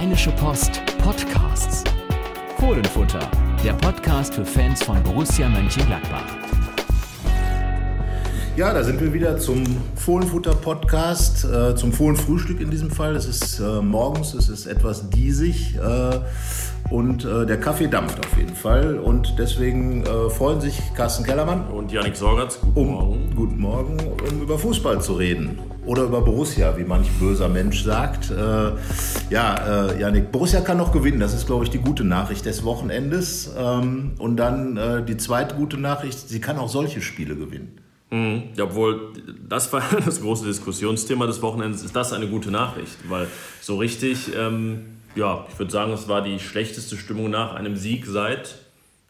Rheinische Post Podcasts. Fohlenfutter, der Podcast für Fans von Borussia Mönchengladbach. Ja, da sind wir wieder zum Fohlenfutter-Podcast, äh, zum Fohlenfrühstück in diesem Fall. Es ist äh, morgens, es ist etwas diesig äh, und äh, der Kaffee dampft auf jeden Fall. Und deswegen äh, freuen sich Carsten Kellermann und Yannick Sorgatz. Guten um, Morgen. Guten Morgen, um über Fußball zu reden. Oder über Borussia, wie manch böser Mensch sagt. Äh, ja, äh, Janik, Borussia kann noch gewinnen. Das ist, glaube ich, die gute Nachricht des Wochenendes. Ähm, und dann äh, die zweite gute Nachricht, sie kann auch solche Spiele gewinnen. Mhm. Ja, obwohl, das war das große Diskussionsthema des Wochenendes. Ist das eine gute Nachricht? Weil so richtig, ähm, ja, ich würde sagen, es war die schlechteste Stimmung nach einem Sieg seit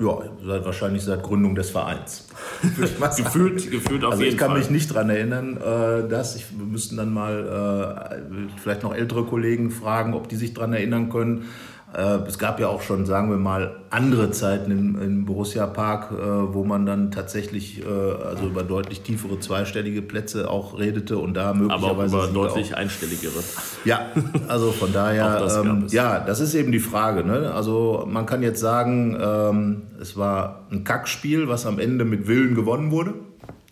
ja, seit, wahrscheinlich seit Gründung des Vereins. gefühlt, gefühlt auf also jeden ich kann Fall. mich nicht daran erinnern, äh, dass ich, wir müssten dann mal äh, vielleicht noch ältere Kollegen fragen, ob die sich daran erinnern können. Äh, es gab ja auch schon, sagen wir mal, andere Zeiten im, im Borussia Park, äh, wo man dann tatsächlich äh, also über deutlich tiefere zweistellige Plätze auch redete und da möglicherweise aber über deutlich auch, einstelligere. Ja, also von daher, das ähm, ja, das ist eben die Frage. Ne? Also man kann jetzt sagen, ähm, es war ein Kackspiel, was am Ende mit Willen gewonnen wurde.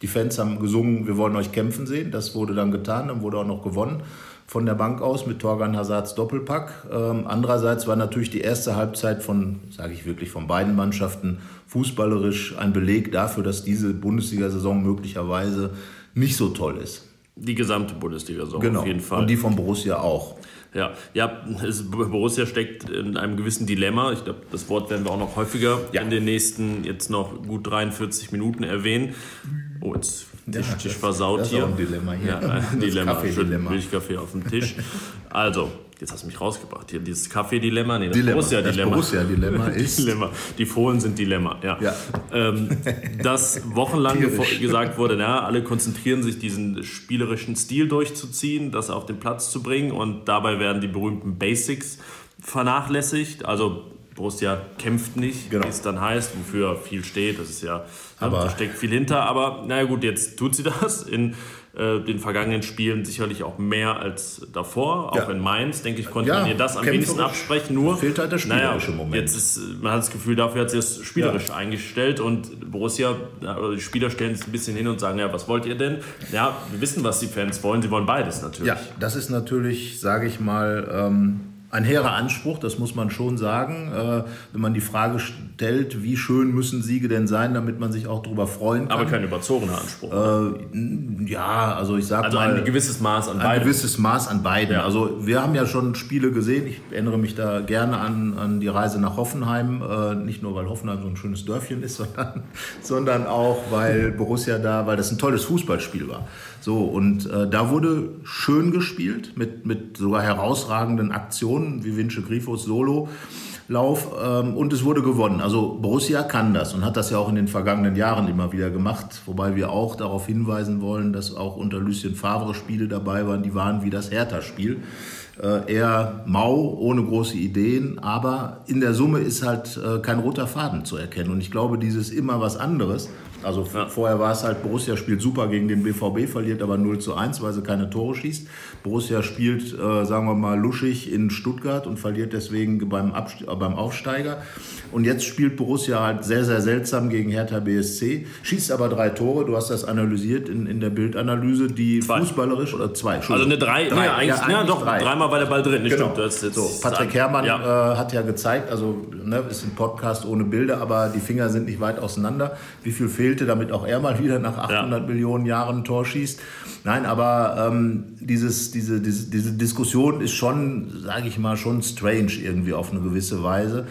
Die Fans haben gesungen, wir wollen euch kämpfen sehen. Das wurde dann getan, dann wurde auch noch gewonnen von der Bank aus mit Torgan Hazards Doppelpack. Ähm, andererseits war natürlich die erste Halbzeit von, sage ich wirklich, von beiden Mannschaften fußballerisch ein Beleg dafür, dass diese Bundesliga-Saison möglicherweise nicht so toll ist. Die gesamte Bundesliga-Saison genau. auf jeden Fall. Und die von Borussia auch. Ja, ja es, Borussia steckt in einem gewissen Dilemma. Ich glaube, das Wort werden wir auch noch häufiger ja. in den nächsten jetzt noch gut 43 Minuten erwähnen. Oh, jetzt Tisch, ja, Tisch versaut das hier. Das ist auch ein Dilemma hier. Ja, ein Dilemma. Kaffee-Dilemma. Milchkaffee auf dem Tisch. Also, jetzt hast du mich rausgebracht. Hier dieses Kaffee-Dilemma. Nee, das Dilemma. Borussia-Dilemma. Das Borussia-Dilemma ist... Dilemma. Die Fohlen sind Dilemma, ja. ja. Ähm, dass wochenlang gesagt wurde, na, alle konzentrieren sich, diesen spielerischen Stil durchzuziehen, das auf den Platz zu bringen und dabei werden die berühmten Basics vernachlässigt. Also Borussia kämpft nicht, genau. wie es dann heißt, wofür viel steht. Das ist ja, aber da steckt viel hinter. Aber naja gut, jetzt tut sie das. In äh, den vergangenen Spielen sicherlich auch mehr als davor. Auch ja. in Mainz, denke ich, konnte ja, man ihr das am wenigsten absprechen. Nur fehlt halt der spielerische naja, Moment. Jetzt ist, man hat das Gefühl, dafür hat sie es spielerisch ja. eingestellt. Und Borussia, die Spieler stellen sich ein bisschen hin und sagen, ja, was wollt ihr denn? Ja, wir wissen, was die Fans wollen. Sie wollen beides natürlich. Ja, das ist natürlich, sage ich mal... Ähm ein hehrer Anspruch, das muss man schon sagen. Äh, wenn man die Frage stellt, wie schön müssen Siege denn sein, damit man sich auch darüber freuen kann. Aber kein überzogener Anspruch. Äh, ja, also ich sage also mal... ein gewisses Maß an ein beiden. Ein gewisses Maß an beiden. Ja. Also wir haben ja schon Spiele gesehen. Ich erinnere mich da gerne an, an die Reise nach Hoffenheim. Äh, nicht nur, weil Hoffenheim so ein schönes Dörfchen ist, sondern, sondern auch, weil Borussia da, weil das ein tolles Fußballspiel war. So, und äh, da wurde schön gespielt, mit, mit sogar herausragenden Aktionen, wie Vince Grifos Solo. Lauf ähm, und es wurde gewonnen. Also Borussia kann das und hat das ja auch in den vergangenen Jahren immer wieder gemacht, wobei wir auch darauf hinweisen wollen, dass auch unter Lucien Favre Spiele dabei waren, die waren wie das Hertha-Spiel. Äh, eher mau, ohne große Ideen, aber in der Summe ist halt äh, kein roter Faden zu erkennen. Und ich glaube, dieses immer was anderes, also ja. vorher war es halt, Borussia spielt super gegen den BVB, verliert aber 0 zu 1, weil sie keine Tore schießt. Borussia spielt, äh, sagen wir mal, luschig in Stuttgart und verliert deswegen beim, Abst beim Aufsteiger. Und jetzt spielt Borussia halt sehr, sehr seltsam gegen Hertha BSC, schießt aber drei Tore, du hast das analysiert in, in der Bildanalyse, die zwei. fußballerisch, oder zwei, Also eine drei, drei. Ja, eigentlich, ja, eigentlich ja, doch, drei. dreimal war der Ball drin, genau. stimmt. Das, das so, Patrick Herrmann ja. Äh, hat ja gezeigt, also ne, ist ein Podcast ohne Bilder, aber die Finger sind nicht weit auseinander. Wie viel fehlte, damit auch er mal wieder nach 800 ja. Millionen Jahren ein Tor schießt? Nein, aber ähm, dieses, diese, diese, diese Diskussion ist schon, sage ich mal, schon strange irgendwie auf eine gewisse Weise.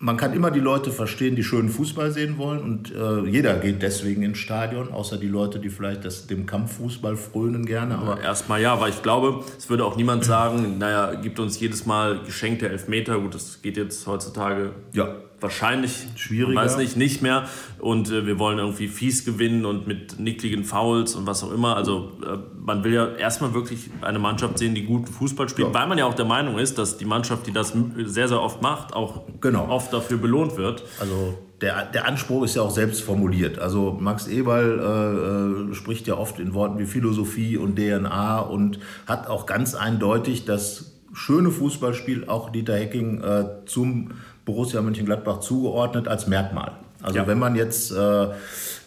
Man kann immer die Leute verstehen, die schönen Fußball sehen wollen und äh, jeder geht deswegen ins Stadion, außer die Leute, die vielleicht das, dem Kampffußball frönen gerne. Aber Erstmal ja, weil ich glaube, es würde auch niemand sagen, naja, gibt uns jedes Mal geschenkte Elfmeter. Gut, das geht jetzt heutzutage ja. Wahrscheinlich, Schwieriger. weiß nicht, nicht mehr. Und äh, wir wollen irgendwie fies gewinnen und mit nickligen Fouls und was auch immer. Also äh, man will ja erstmal wirklich eine Mannschaft sehen, die guten Fußball spielt, Ja. weil man ja auch der Meinung ist, dass die Mannschaft, die das sehr, sehr oft macht, auch Genau. oft dafür belohnt wird. Also der, der Anspruch ist ja auch selbst formuliert. Also Max Eberl äh, äh, spricht ja oft in Worten wie Philosophie und DNA und hat auch ganz eindeutig das schöne Fußballspiel auch Dieter Hecking äh, zum Borussia Mönchengladbach zugeordnet als Merkmal. Also ja. wenn man jetzt, äh,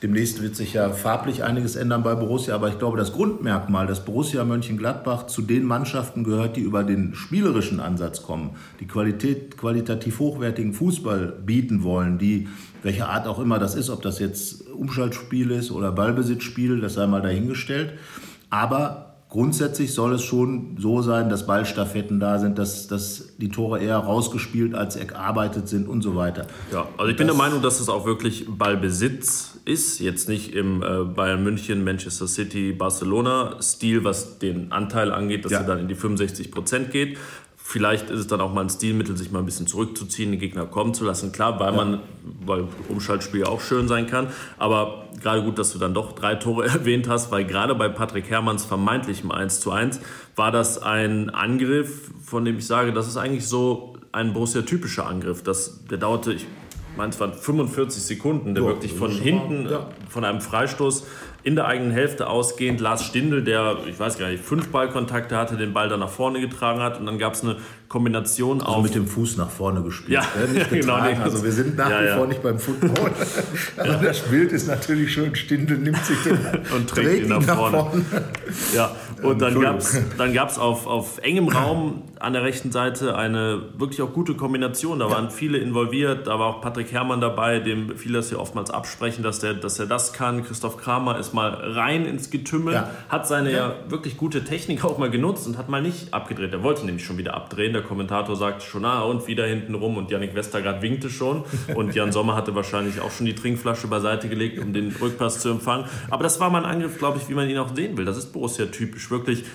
demnächst wird sich ja farblich einiges ändern bei Borussia, aber ich glaube, das Grundmerkmal, dass Borussia Mönchengladbach zu den Mannschaften gehört, die über den spielerischen Ansatz kommen, die Qualität, qualitativ hochwertigen Fußball bieten wollen, die, welche Art auch immer das ist, ob das jetzt Umschaltspiel ist oder Ballbesitzspiel, das sei mal dahingestellt. Aber Grundsätzlich soll es schon so sein, dass Ballstaffetten da sind, dass, dass die Tore eher rausgespielt als erarbeitet sind und so weiter. Ja, also ich bin der Meinung, dass es auch wirklich Ballbesitz ist. Jetzt nicht im äh, Bayern München, Manchester City, Barcelona Stil, was den Anteil angeht, dass ja. er dann in die 65 Prozent geht, Vielleicht ist es dann auch mal ein Stilmittel, sich mal ein bisschen zurückzuziehen, den Gegner kommen zu lassen. Klar, weil ja. man, weil Umschaltspiel auch schön sein kann. Aber gerade gut, dass du dann doch drei Tore erwähnt hast, weil gerade bei Patrick Herrmanns vermeintlichem 1 zu 1 war das ein Angriff, von dem ich sage, das ist eigentlich so ein Borussia-typischer Angriff. Das, der dauerte, ich meine, es waren 45 Sekunden, der ja, wirklich von hinten, ja. von einem Freistoß in der eigenen Hälfte ausgehend Lars Stindl, der, ich weiß gar nicht, fünf Ballkontakte hatte, den Ball dann nach vorne getragen hat. Und dann gab es eine Kombination also mit dem Fuß nach vorne gespielt. Ja, ne? nicht genau. Also wir sind nach ja, wie ja. vor nicht beim Football. Aber das Bild ist natürlich schön. Stindl nimmt sich den und trägt ihn nach, nach vorne. vorne. Ja, und dann gab es dann gab's auf, auf engem Raum an der rechten Seite eine wirklich auch gute Kombination. Da waren viele involviert. Da war auch Patrick Herrmann dabei, dem viele das hier oftmals absprechen, dass, der, dass er das kann. Christoph Kramer ist mal rein ins Getümmel, ja. hat seine ja. ja. wirklich gute Technik auch mal genutzt und hat mal nicht abgedreht. Er wollte nämlich schon wieder abdrehen. Der Kommentator sagte schon, ah, und wieder hinten rum. Und Yannick Westergaard winkte schon. Und Jan Sommer hatte wahrscheinlich auch schon die Trinkflasche beiseite gelegt, um den Rückpass zu empfangen. Aber das war mal ein Angriff, glaube ich, wie man ihn auch sehen will. Das ist Borussia typisch. Wirklich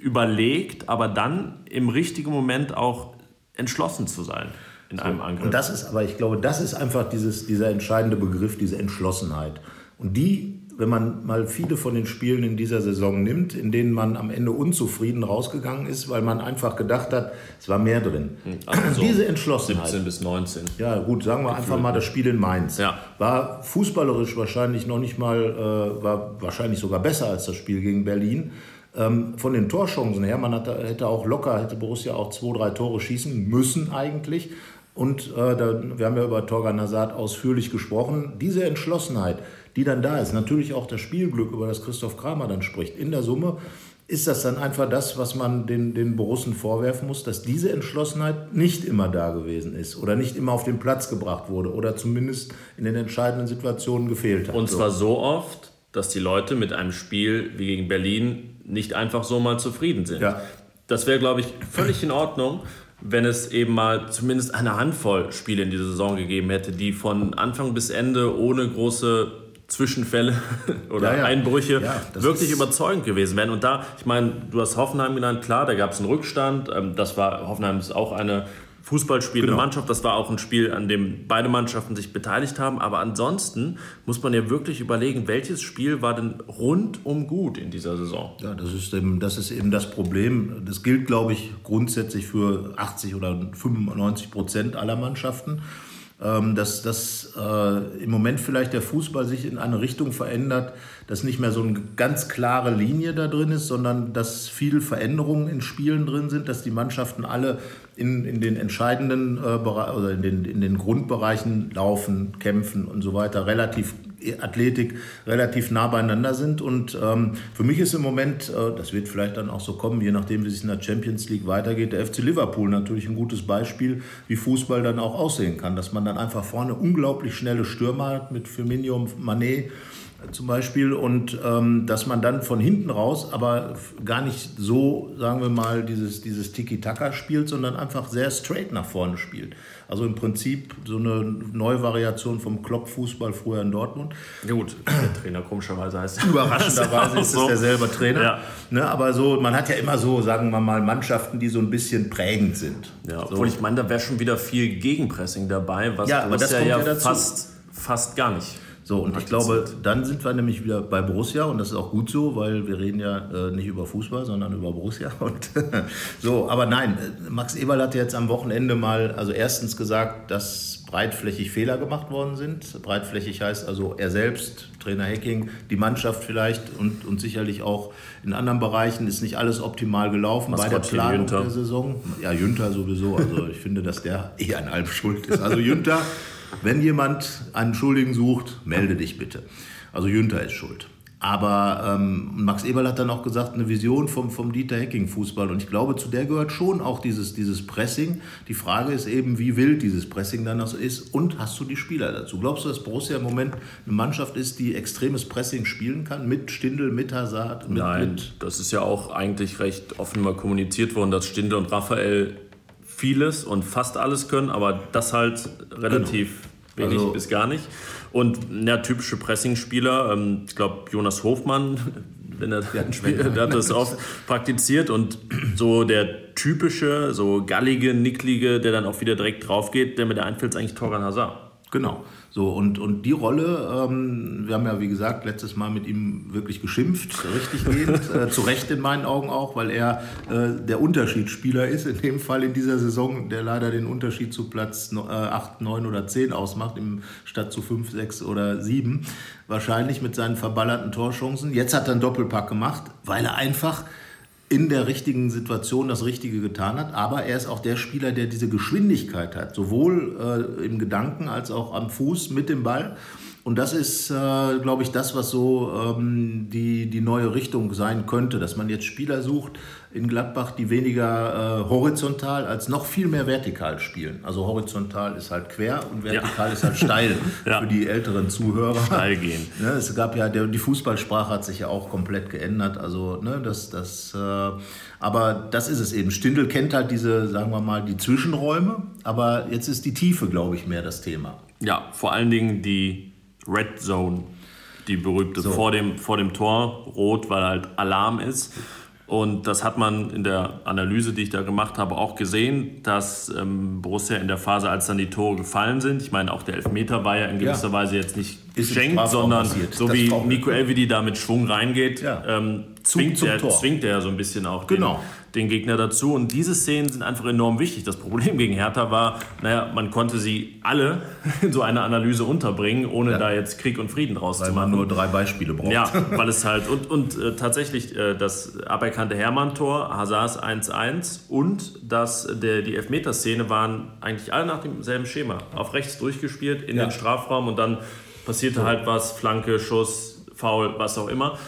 überlegt, aber dann im richtigen Moment auch entschlossen zu sein in so, einem Angriff. Und das ist aber, ich glaube, das ist einfach dieses, dieser entscheidende Begriff, diese Entschlossenheit. Und die wenn man mal viele von den Spielen in dieser Saison nimmt, in denen man am Ende unzufrieden rausgegangen ist, weil man einfach gedacht hat, es war mehr drin. Also Diese Entschlossenheit. 17 bis 19. Ja, gut, sagen wir einfach mal das Spiel in Mainz. Ja. War fußballerisch wahrscheinlich noch nicht mal, äh, war wahrscheinlich sogar besser als das Spiel gegen Berlin. Ähm, von den Torchancen her, man hatte, hätte auch locker, hätte Borussia auch zwei, drei Tore schießen müssen eigentlich. Und äh, da, wir haben ja über Torgan Hazard ausführlich gesprochen. Diese Entschlossenheit, die dann da ist. Natürlich auch das Spielglück, über das Christoph Kramer dann spricht. In der Summe ist das dann einfach das, was man den, den Borussen vorwerfen muss, dass diese Entschlossenheit nicht immer da gewesen ist oder nicht immer auf den Platz gebracht wurde oder zumindest in den entscheidenden Situationen gefehlt hat. Und zwar so oft, dass die Leute mit einem Spiel wie gegen Berlin nicht einfach so mal zufrieden sind. Ja. Das wäre, glaube ich, völlig in Ordnung, wenn es eben mal zumindest eine Handvoll Spiele in dieser Saison gegeben hätte, die von Anfang bis Ende ohne große Zwischenfälle oder ja, ja. Einbrüche ja, wirklich überzeugend gewesen wären. Und da, ich meine, du hast Hoffenheim genannt, klar, da gab es einen Rückstand. Ähm, das war, Hoffenheim ist auch eine fußballspielende genau. Mannschaft. Das war auch ein Spiel, an dem beide Mannschaften sich beteiligt haben. Aber ansonsten muss man ja wirklich überlegen, welches Spiel war denn rundum gut in dieser Saison? Ja, das ist eben das, ist eben das Problem. Das gilt, glaube ich, grundsätzlich für 80 oder 95 Prozent aller Mannschaften. Ähm, dass, dass äh, im Moment vielleicht der Fußball sich in eine Richtung verändert, dass nicht mehr so eine ganz klare Linie da drin ist, sondern dass viele Veränderungen in Spielen drin sind, dass die Mannschaften alle in, in den entscheidenden äh, oder in den, in den Grundbereichen laufen, kämpfen und so weiter, relativ Athletik relativ nah beieinander sind. Und ähm, für mich ist im Moment, äh, das wird vielleicht dann auch so kommen, je nachdem, wie es in der Champions League weitergeht, der FC Liverpool natürlich ein gutes Beispiel, wie Fußball dann auch aussehen kann. Dass man dann einfach vorne unglaublich schnelle Stürmer hat mit Firmino, Manet zum Beispiel und ähm, dass man dann von hinten raus aber gar nicht so, sagen wir mal, dieses, dieses Tiki-Taka spielt, sondern einfach sehr straight nach vorne spielt. Also im Prinzip so eine Neuvariation vom Klopp-Fußball früher in Dortmund. Ja gut, der Trainer komischerweise heißt Überraschenderweise ist es derselbe Trainer. Ja. Ne, aber so, man hat ja immer so, sagen wir mal, Mannschaften, die so ein bisschen prägend sind. Ja, so. obwohl ich meine, da wäre schon wieder viel Gegenpressing dabei, was ja, aber das ja, ja, ja fast, fast gar nicht So, und ich glaube, dann sind wir nämlich wieder bei Borussia und das ist auch gut so, weil wir reden ja äh, nicht über Fußball, sondern über Borussia. Und so, aber nein, Max Eberl hat jetzt am Wochenende mal, also erstens gesagt, dass breitflächig Fehler gemacht worden sind. Breitflächig heißt also er selbst, Trainer Hacking, die Mannschaft vielleicht und, und sicherlich auch in anderen Bereichen ist nicht alles optimal gelaufen Was bei der Planung Jünter? der Saison. Ja, Jünter sowieso. Also ich finde, dass der eh an allem schuld ist. Also Jünter wenn jemand einen Schuldigen sucht, melde dich bitte. Also Jünter ist schuld. Aber ähm, Max Eberl hat dann auch gesagt, eine Vision vom, vom Dieter Hecking Fußball. Und ich glaube, zu der gehört schon auch dieses, dieses Pressing. Die Frage ist eben, wie wild dieses Pressing dann noch ist. Und hast du die Spieler dazu? Glaubst du, dass Borussia im Moment eine Mannschaft ist, die extremes Pressing spielen kann? Mit Stindl, mit Hazard? Mit, Nein, mit das ist ja auch eigentlich recht offen mal kommuniziert worden, dass Stindl und Raphael vieles und fast alles können, aber das halt relativ genau. wenig also, bis gar nicht. Und ja, typische Pressing-Spieler, ähm, ich glaube Jonas Hofmann, wenn er ja, spielt, der hat das oft praktiziert und so der typische, so gallige, nicklige, der dann auch wieder direkt drauf geht, der mit der einfällt, ist eigentlich Torgan Hazard. Genau. So, und, und die Rolle, ähm, wir haben ja wie gesagt letztes Mal mit ihm wirklich geschimpft, richtig gehend, äh, zu Recht in meinen Augen auch, weil er äh, der Unterschiedsspieler ist, in dem Fall in dieser Saison, der leider den Unterschied zu Platz äh, 8, 9 oder 10 ausmacht, im, statt zu 5, 6 oder 7, wahrscheinlich mit seinen verballerten Torchancen. Jetzt hat er einen Doppelpack gemacht, weil er einfach in der richtigen Situation das Richtige getan hat. Aber er ist auch der Spieler, der diese Geschwindigkeit hat, sowohl äh, im Gedanken als auch am Fuß mit dem Ball. Und das ist, äh, glaube ich, das, was so ähm, die, die neue Richtung sein könnte, dass man jetzt Spieler sucht in Gladbach, die weniger äh, horizontal als noch viel mehr vertikal spielen. Also horizontal ist halt quer und vertikal ja. ist halt steil ja. für die älteren Zuhörer. Steil gehen. Ne, es gab ja, der, die Fußballsprache hat sich ja auch komplett geändert. Also, ne, das, das, äh, aber das ist es eben. Stindl kennt halt diese, sagen wir mal, die Zwischenräume, aber jetzt ist die Tiefe, glaube ich, mehr das Thema. Ja, vor allen Dingen die Red Zone, die berühmte so. vor, dem, vor dem Tor, rot, weil halt Alarm ist. Und das hat man in der Analyse, die ich da gemacht habe, auch gesehen, dass ähm, Borussia in der Phase, als dann die Tore gefallen sind, ich meine, auch der Elfmeter war ja in gewisser ja. Weise jetzt nicht geschenkt, sondern so wie Nico Elvedi da mit Schwung reingeht, ja. ähm, zwingt, er, zwingt er so ein bisschen auch genau. den, den Gegner dazu. Und diese Szenen sind einfach enorm wichtig. Das Problem gegen Hertha war, naja, man konnte sie alle in so einer Analyse unterbringen, ohne ja. da jetzt Krieg und Frieden draus weil zu machen. man nur drei Beispiele braucht. Ja, weil es halt, und, und äh, tatsächlich äh, das aberkannte Hermann-Tor, Hazards 1-1 und das, der, die Elfmeterszene waren eigentlich alle nach demselben Schema. Auf rechts durchgespielt, in ja. den Strafraum und dann passierte halt was, Flanke, Schuss, Foul, was auch immer.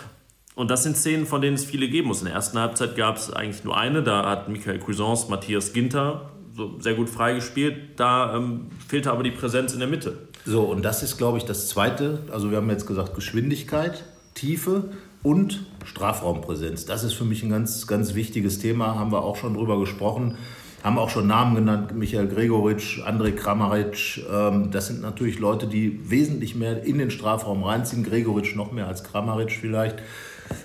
Und das sind Szenen, von denen es viele geben muss. In der ersten Halbzeit gab es eigentlich nur eine. Da hat Michael Cuisance Matthias Ginter so sehr gut freigespielt. Da ähm, fehlte aber die Präsenz in der Mitte. So, und das ist, glaube ich, das Zweite. Also wir haben jetzt gesagt Geschwindigkeit, Tiefe und Strafraumpräsenz. Das ist für mich ein ganz, ganz wichtiges Thema. Haben wir auch schon drüber gesprochen. Haben auch schon Namen genannt, Michael Gregoritsch, André Kramaric. Ähm, das sind natürlich Leute, die wesentlich mehr in den Strafraum reinziehen. Gregoritsch noch mehr als Kramaric vielleicht.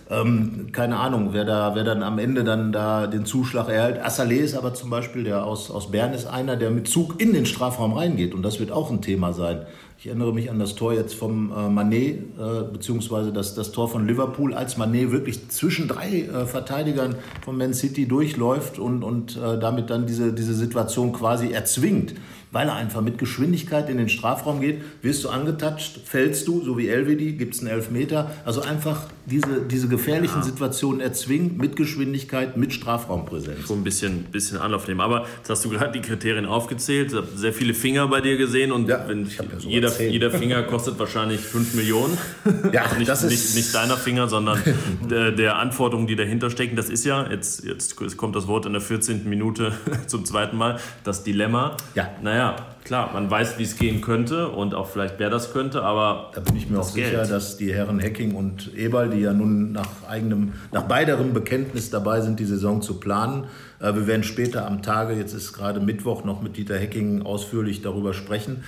Ähm, keine Ahnung, wer, da, wer dann am Ende dann da den Zuschlag erhält. Assalé ist aber zum Beispiel, der aus, aus Bern ist einer, der mit Zug in den Strafraum reingeht. Und das wird auch ein Thema sein. Ich erinnere mich an das Tor jetzt vom äh, Manet, äh, beziehungsweise das, das Tor von Liverpool, als Manet wirklich zwischen drei äh, Verteidigern von Man City durchläuft und, und äh, damit dann diese, diese Situation quasi erzwingt weil er einfach mit Geschwindigkeit in den Strafraum geht. Wirst du angetatscht, fällst du, so wie Elvedi, gibt es einen Elfmeter. Also einfach diese, diese gefährlichen ja. Situationen erzwingen mit Geschwindigkeit, mit Strafraumpräsenz. So ein bisschen, bisschen Anlauf nehmen. Aber jetzt hast du gerade die Kriterien aufgezählt. Ich habe sehr viele Finger bei dir gesehen und ja, wenn, ja jeder, jeder Finger kostet wahrscheinlich 5 Millionen. Ja, also nicht, das ist nicht, nicht deiner Finger, sondern der, der Anforderungen, die dahinter stecken. Das ist ja, jetzt, jetzt kommt das Wort in der 14. Minute zum zweiten Mal, das Dilemma. Ja. Naja, ja, klar, man weiß, wie es gehen könnte und auch vielleicht wer das könnte, aber. Da bin ich mir auch sicher, dass die Herren Hecking und Eberl, die ja nun nach eigenem, nach beiderem Bekenntnis dabei sind, die Saison zu planen. Äh, wir werden später am Tage, jetzt ist gerade Mittwoch, noch mit Dieter Hecking ausführlich darüber sprechen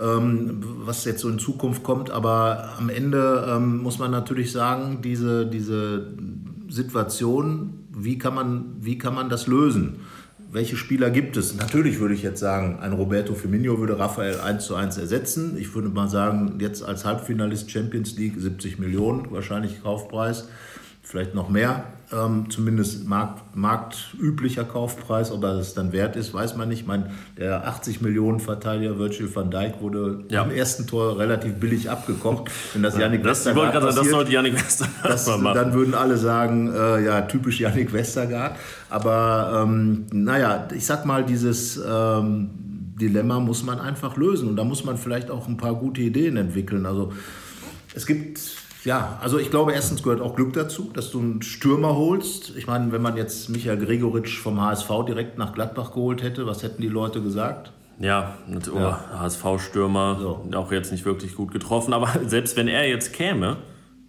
ähm, was jetzt so in Zukunft kommt. Aber am Ende ähm, muss man natürlich sagen, diese, diese Situation, wie kann man, wie kann man das lösen? Welche Spieler gibt es? Natürlich würde ich jetzt sagen, ein Roberto Firmino würde Raphael 1 zu 1 ersetzen. Ich würde mal sagen, jetzt als Halbfinalist Champions League 70 Millionen, wahrscheinlich Kaufpreis vielleicht noch mehr, ähm, zumindest markt, marktüblicher Kaufpreis, ob er es dann wert ist, weiß man nicht. Ich meine, der 80 Millionen Verteidiger Virgil van Dijk wurde ja. im ersten Tor relativ billig abgekocht. Wenn das das, Westergaard passiert, das sollte Yannick Westergaard das, machen. Dann würden alle sagen, äh, ja, typisch Yannick Westergaard. Aber ähm, naja, ich sag mal, dieses ähm, Dilemma muss man einfach lösen und da muss man vielleicht auch ein paar gute Ideen entwickeln. Also es gibt ja, also ich glaube, erstens gehört auch Glück dazu, dass du einen Stürmer holst. Ich meine, wenn man jetzt Michael Gregoritsch vom HSV direkt nach Gladbach geholt hätte, was hätten die Leute gesagt? Ja, oh, ja. HSV-Stürmer, so. auch jetzt nicht wirklich gut getroffen. Aber selbst wenn er jetzt käme,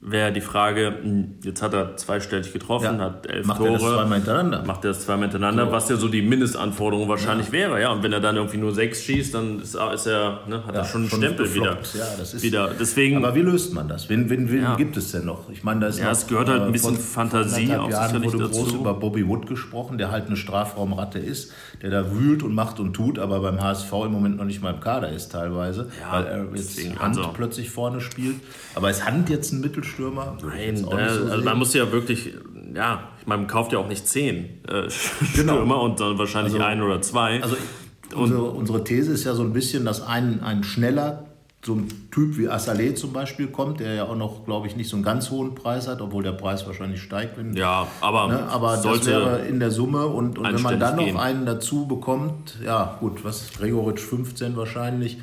wäre die Frage, hm, jetzt hat er zweistellig getroffen, ja. hat elf macht Tore. Macht er das zweimal hintereinander? Macht er das zweimal hintereinander, so. was ja so die Mindestanforderung wahrscheinlich ja. wäre. Ja, und wenn er dann irgendwie nur sechs schießt, dann ist, ist er, ne, hat ja, er schon einen Stempel gefloppt. wieder. Ja, das ist, wieder. Deswegen, aber wie löst man das? Wen, wen, wen gibt es denn noch? Ich meine, da ist ja, noch, es gehört halt ein bisschen vor, Fantasie vor auch Jahren wurde dazu. groß über Bobby Wood gesprochen, der halt eine Strafraumratte ist, der da wühlt und macht und tut, aber beim HSV im Moment noch nicht mal im Kader ist teilweise, weil er jetzt Hand also. plötzlich vorne spielt. Aber ist Hand jetzt ein Mittelstürmer? Nein, Nein, so also man muss ja wirklich, ja, man kauft ja auch nicht zehn äh, genau. Stürmer und dann wahrscheinlich also, ein oder zwei. Also unsere, unsere These ist ja so ein bisschen, dass ein, ein schneller so ein Typ wie Assalé zum Beispiel kommt, der ja auch noch, glaube ich, nicht so einen ganz hohen Preis hat, obwohl der Preis wahrscheinlich steigt. Wenn, ja, aber, ne, aber das wäre in der Summe und, und wenn man dann noch gehen. einen dazu bekommt, ja gut, was ist Gregoritsch 15 wahrscheinlich,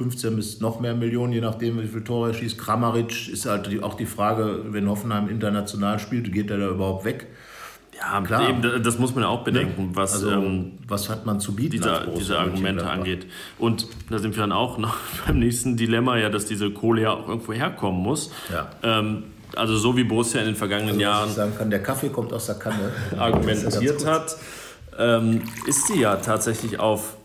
15 bis noch mehr Millionen, je nachdem, wie viele Tore er schießt. Kramaric ist halt auch die Frage, wenn Hoffenheim international spielt, geht er da überhaupt weg? Ja, klar. Eben, das muss man ja auch bedenken, ne? was, also, ähm, was hat man zu bieten, dieser, diese Argumente angeht. Und da sind wir dann auch noch beim nächsten Dilemma, ja, dass diese Kohle ja auch irgendwo herkommen muss. Ja. Ähm, also so wie Borussia in den vergangenen also, Jahren sagen kann, der Kaffee kommt aus der Kanne, argumentiert hat, ähm, ist sie ja tatsächlich auf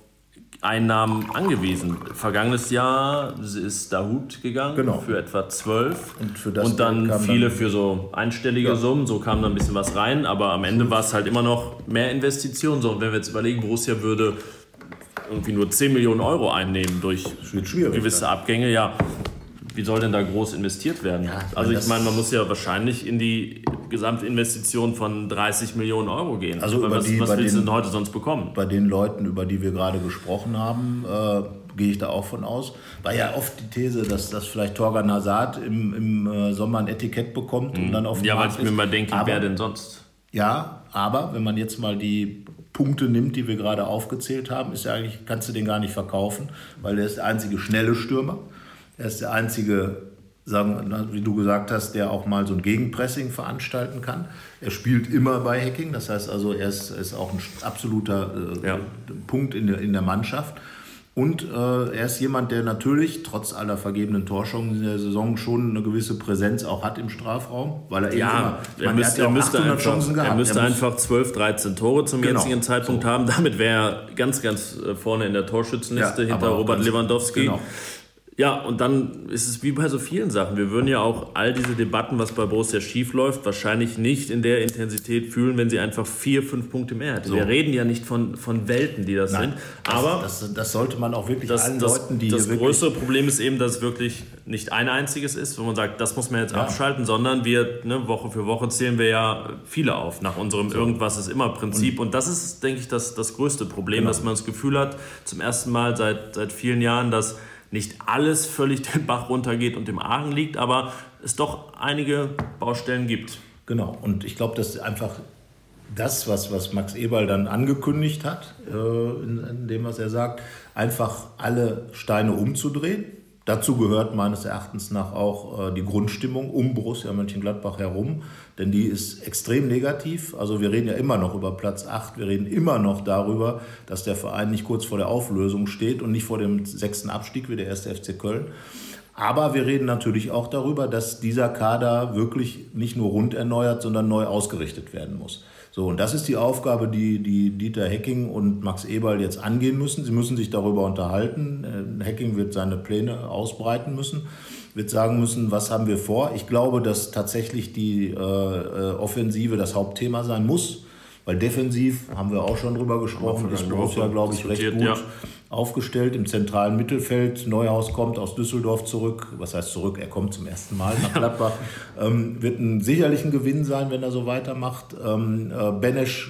Einnahmen angewiesen. Vergangenes Jahr ist Dahut gegangen genau. für etwa 12 und, und dann viele dann für so einstellige ja. Summen, so kam da ein bisschen was rein, aber am Ende war es halt immer noch mehr Investitionen. So, und wenn wir jetzt überlegen, Borussia würde irgendwie nur 10 Millionen Euro einnehmen durch gewisse Abgänge, ja, wie soll denn da groß investiert werden? Ja, also ich meine, man muss ja wahrscheinlich in die Gesamtinvestition von 30 Millionen Euro gehen. Also über was, die, was willst du denn heute sonst bekommen? Bei den Leuten, über die wir gerade gesprochen haben, äh, gehe ich da auch von aus. War ja oft die These, dass, dass vielleicht Torgan Hazard im, im äh, Sommer ein Etikett bekommt und mhm. dann auf Ja, weil ich mir mal denke, aber, wer denn sonst? Ja, aber wenn man jetzt mal die Punkte nimmt, die wir gerade aufgezählt haben, ist ja eigentlich, kannst du den gar nicht verkaufen, weil der ist der einzige schnelle Stürmer. Er ist der einzige, sagen, wie du gesagt hast, der auch mal so ein Gegenpressing veranstalten kann. Er spielt immer bei Hacking, das heißt also, er ist, ist auch ein absoluter äh, ja. Punkt in der, in der Mannschaft. Und äh, er ist jemand, der natürlich trotz aller vergebenen Torchancen in der Saison schon eine gewisse Präsenz auch hat im Strafraum, weil er ja, immer, er, müsste, er, er müsste einfach, er müsste er einfach 12, 13 Tore zum genau, jetzigen Zeitpunkt so. haben. Damit wäre er ganz, ganz äh, vorne in der Torschützenliste ja, hinter Robert Lewandowski. Genau. Ja, und dann ist es wie bei so vielen Sachen. Wir würden ja auch all diese Debatten, was bei Borussia schief läuft, wahrscheinlich nicht in der Intensität fühlen, wenn sie einfach vier, fünf Punkte mehr hätten. So. Wir reden ja nicht von, von Welten, die das Nein, sind. Aber das, das, das, sollte man auch wirklich das, allen das, Leuten, die. Das größere Problem ist eben, dass es wirklich nicht ein einziges ist, wo man sagt, das muss man jetzt ja. abschalten, sondern wir ne, Woche für Woche zählen wir ja viele auf nach unserem so. Irgendwas ist immer Prinzip. Und, und das ist, denke ich, das, das größte Problem, genau. dass man das Gefühl hat, zum ersten Mal seit, seit vielen Jahren, dass nicht alles völlig den Bach runtergeht und im Argen liegt, aber es doch einige Baustellen gibt. Genau, und ich glaube, dass einfach das, was, was Max Eberl dann angekündigt hat, äh, in, in, dem, was er sagt, einfach alle Steine umzudrehen Dazu gehört meines Erachtens nach auch äh, die Grundstimmung um Borussia Mönchengladbach herum, denn die ist extrem negativ. Also wir reden ja immer noch über Platz 8, wir reden immer noch darüber, dass der Verein nicht kurz vor der Auflösung steht und nicht vor dem sechsten Abstieg wie der erste FC Köln. Aber wir reden natürlich auch darüber, dass dieser Kader wirklich nicht nur rund erneuert, sondern neu ausgerichtet werden muss. So, und das ist die Aufgabe, die, die Dieter Hecking und Max Eberl jetzt angehen müssen. Sie müssen sich darüber unterhalten. Äh, Hecking wird seine Pläne ausbreiten müssen, wird sagen müssen, was haben wir vor. Ich glaube, dass tatsächlich die äh, äh Offensive das Hauptthema sein muss. Weil defensiv, haben wir auch schon drüber gesprochen, ist Borussia, glaube ich, recht gut ja. Aufgestellt im zentralen Mittelfeld. Neuhaus kommt aus Düsseldorf zurück. Was heißt zurück? Er kommt zum ersten Mal nach Gladbach. ähm, wird ein, sicherlich ein Gewinn sein, wenn er so weitermacht. Ähm, äh, Benesch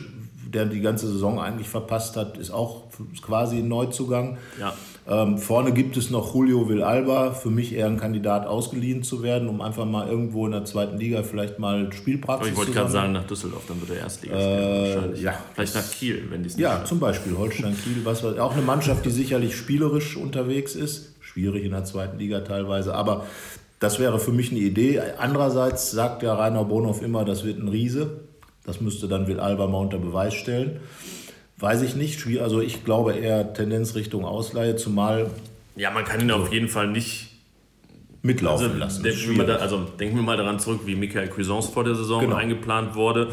der die ganze Saison eigentlich verpasst hat, ist auch quasi ein Neuzugang. Ja. Ähm, vorne gibt es noch Julio Villalba, für mich eher ein Kandidat ausgeliehen zu werden, um einfach mal irgendwo in der zweiten Liga vielleicht mal Spielpraxis Aber ich wollte gerade sagen, nach Düsseldorf, dann wird er Erstliga spielen. Äh, ja. Vielleicht nach Kiel, wenn die es nicht Ja, schaffen. zum Beispiel Holstein Kiel, was auch eine Mannschaft, die sicherlich spielerisch unterwegs ist. Schwierig in der zweiten Liga teilweise, aber das wäre für mich eine Idee. Andererseits sagt ja Rainer Bonhoff immer, das wird ein Riese. Das müsste dann Will Alba mal unter Beweis stellen. Weiß ich nicht. Also ich glaube eher Tendenz Richtung Ausleihe, zumal. Ja, man kann ihn auf jeden Fall nicht mitlaufen also, lassen. Denken wir, da, also denken wir mal daran zurück, wie Michael Cuisance vor der Saison genau. eingeplant wurde.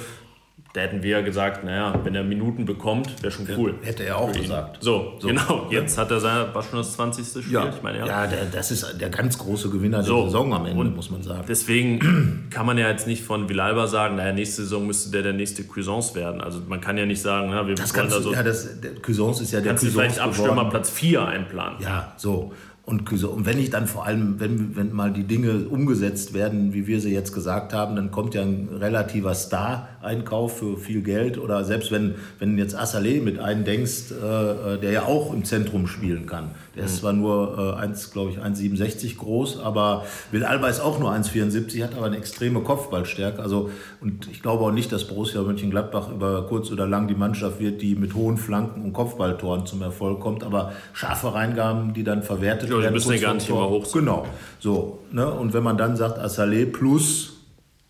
Da hätten wir ja gesagt, naja, wenn er Minuten bekommt, wäre schon cool. Hätte er auch gesagt. So, so, genau. Jetzt hat er sein, war schon das 20. Spiel. Ja, ich meine, ja. ja der, das ist der ganz große Gewinner so. der Saison am Ende, Und muss man sagen. Deswegen kann man ja jetzt nicht von Villalba sagen, naja, nächste Saison müsste der der nächste Cuisance werden. Also man kann ja nicht sagen, na, wir das wollen da so... Ja, das, der Cuisance ist ja der Cuisance vielleicht Abstürmer Platz 4 einplanen. Ja, so. Und, und wenn ich dann vor allem, wenn, wenn mal die Dinge umgesetzt werden, wie wir sie jetzt gesagt haben, dann kommt ja ein relativer Star-Einkauf für viel Geld. Oder selbst wenn, wenn jetzt Assalé mit eindenkst, äh, äh, der ja auch im Zentrum spielen kann. Der ist mhm. zwar nur äh, 1, glaube ich, 1,67 groß, aber Will Alba ist auch nur 1,74, hat aber eine extreme Kopfballstärke. Also, und ich glaube auch nicht, dass Borussia Mönchengladbach über kurz oder lang die Mannschaft wird, die mit hohen Flanken und Kopfballtoren zum Erfolg kommt. Aber scharfe Reingaben, die dann verwertet werden. Die müssen ja gar nicht immer hoch sein. Genau. So, ne? Und wenn man dann sagt, Assalé plus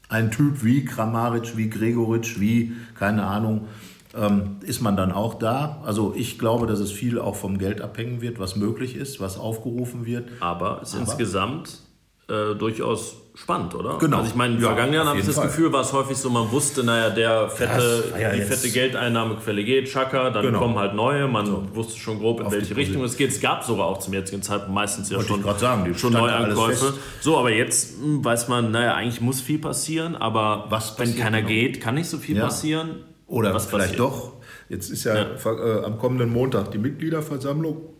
ein Typ wie Kramaric, wie Gregoritsch, wie, keine Ahnung, ähm, ist man dann auch da. Also ich glaube, dass es viel auch vom Geld abhängen wird, was möglich ist, was aufgerufen wird. Aber es ist insgesamt äh, durchaus spannend, oder? Genau. Also ich meine, in den ja, vergangenen Jahren habe ich das Fall. Gefühl, war es häufig so, man wusste, naja, der fette, ja die fette Geldeinnahmequelle geht, Chaka, dann genau. kommen halt neue, man so. wusste schon grob, in Auf welche Richtung es geht. Es gab sogar auch zum jetzigen Zeitpunkt meistens ja Wollte schon, sagen, schon Neuankäufe. So, aber jetzt hm, weiß man, naja, eigentlich muss viel passieren, aber Was wenn keiner genau? geht, kann nicht so viel ja. passieren. Oder was vielleicht passiert? doch. Jetzt ist ja, äh, am kommenden Montag die Mitgliederversammlung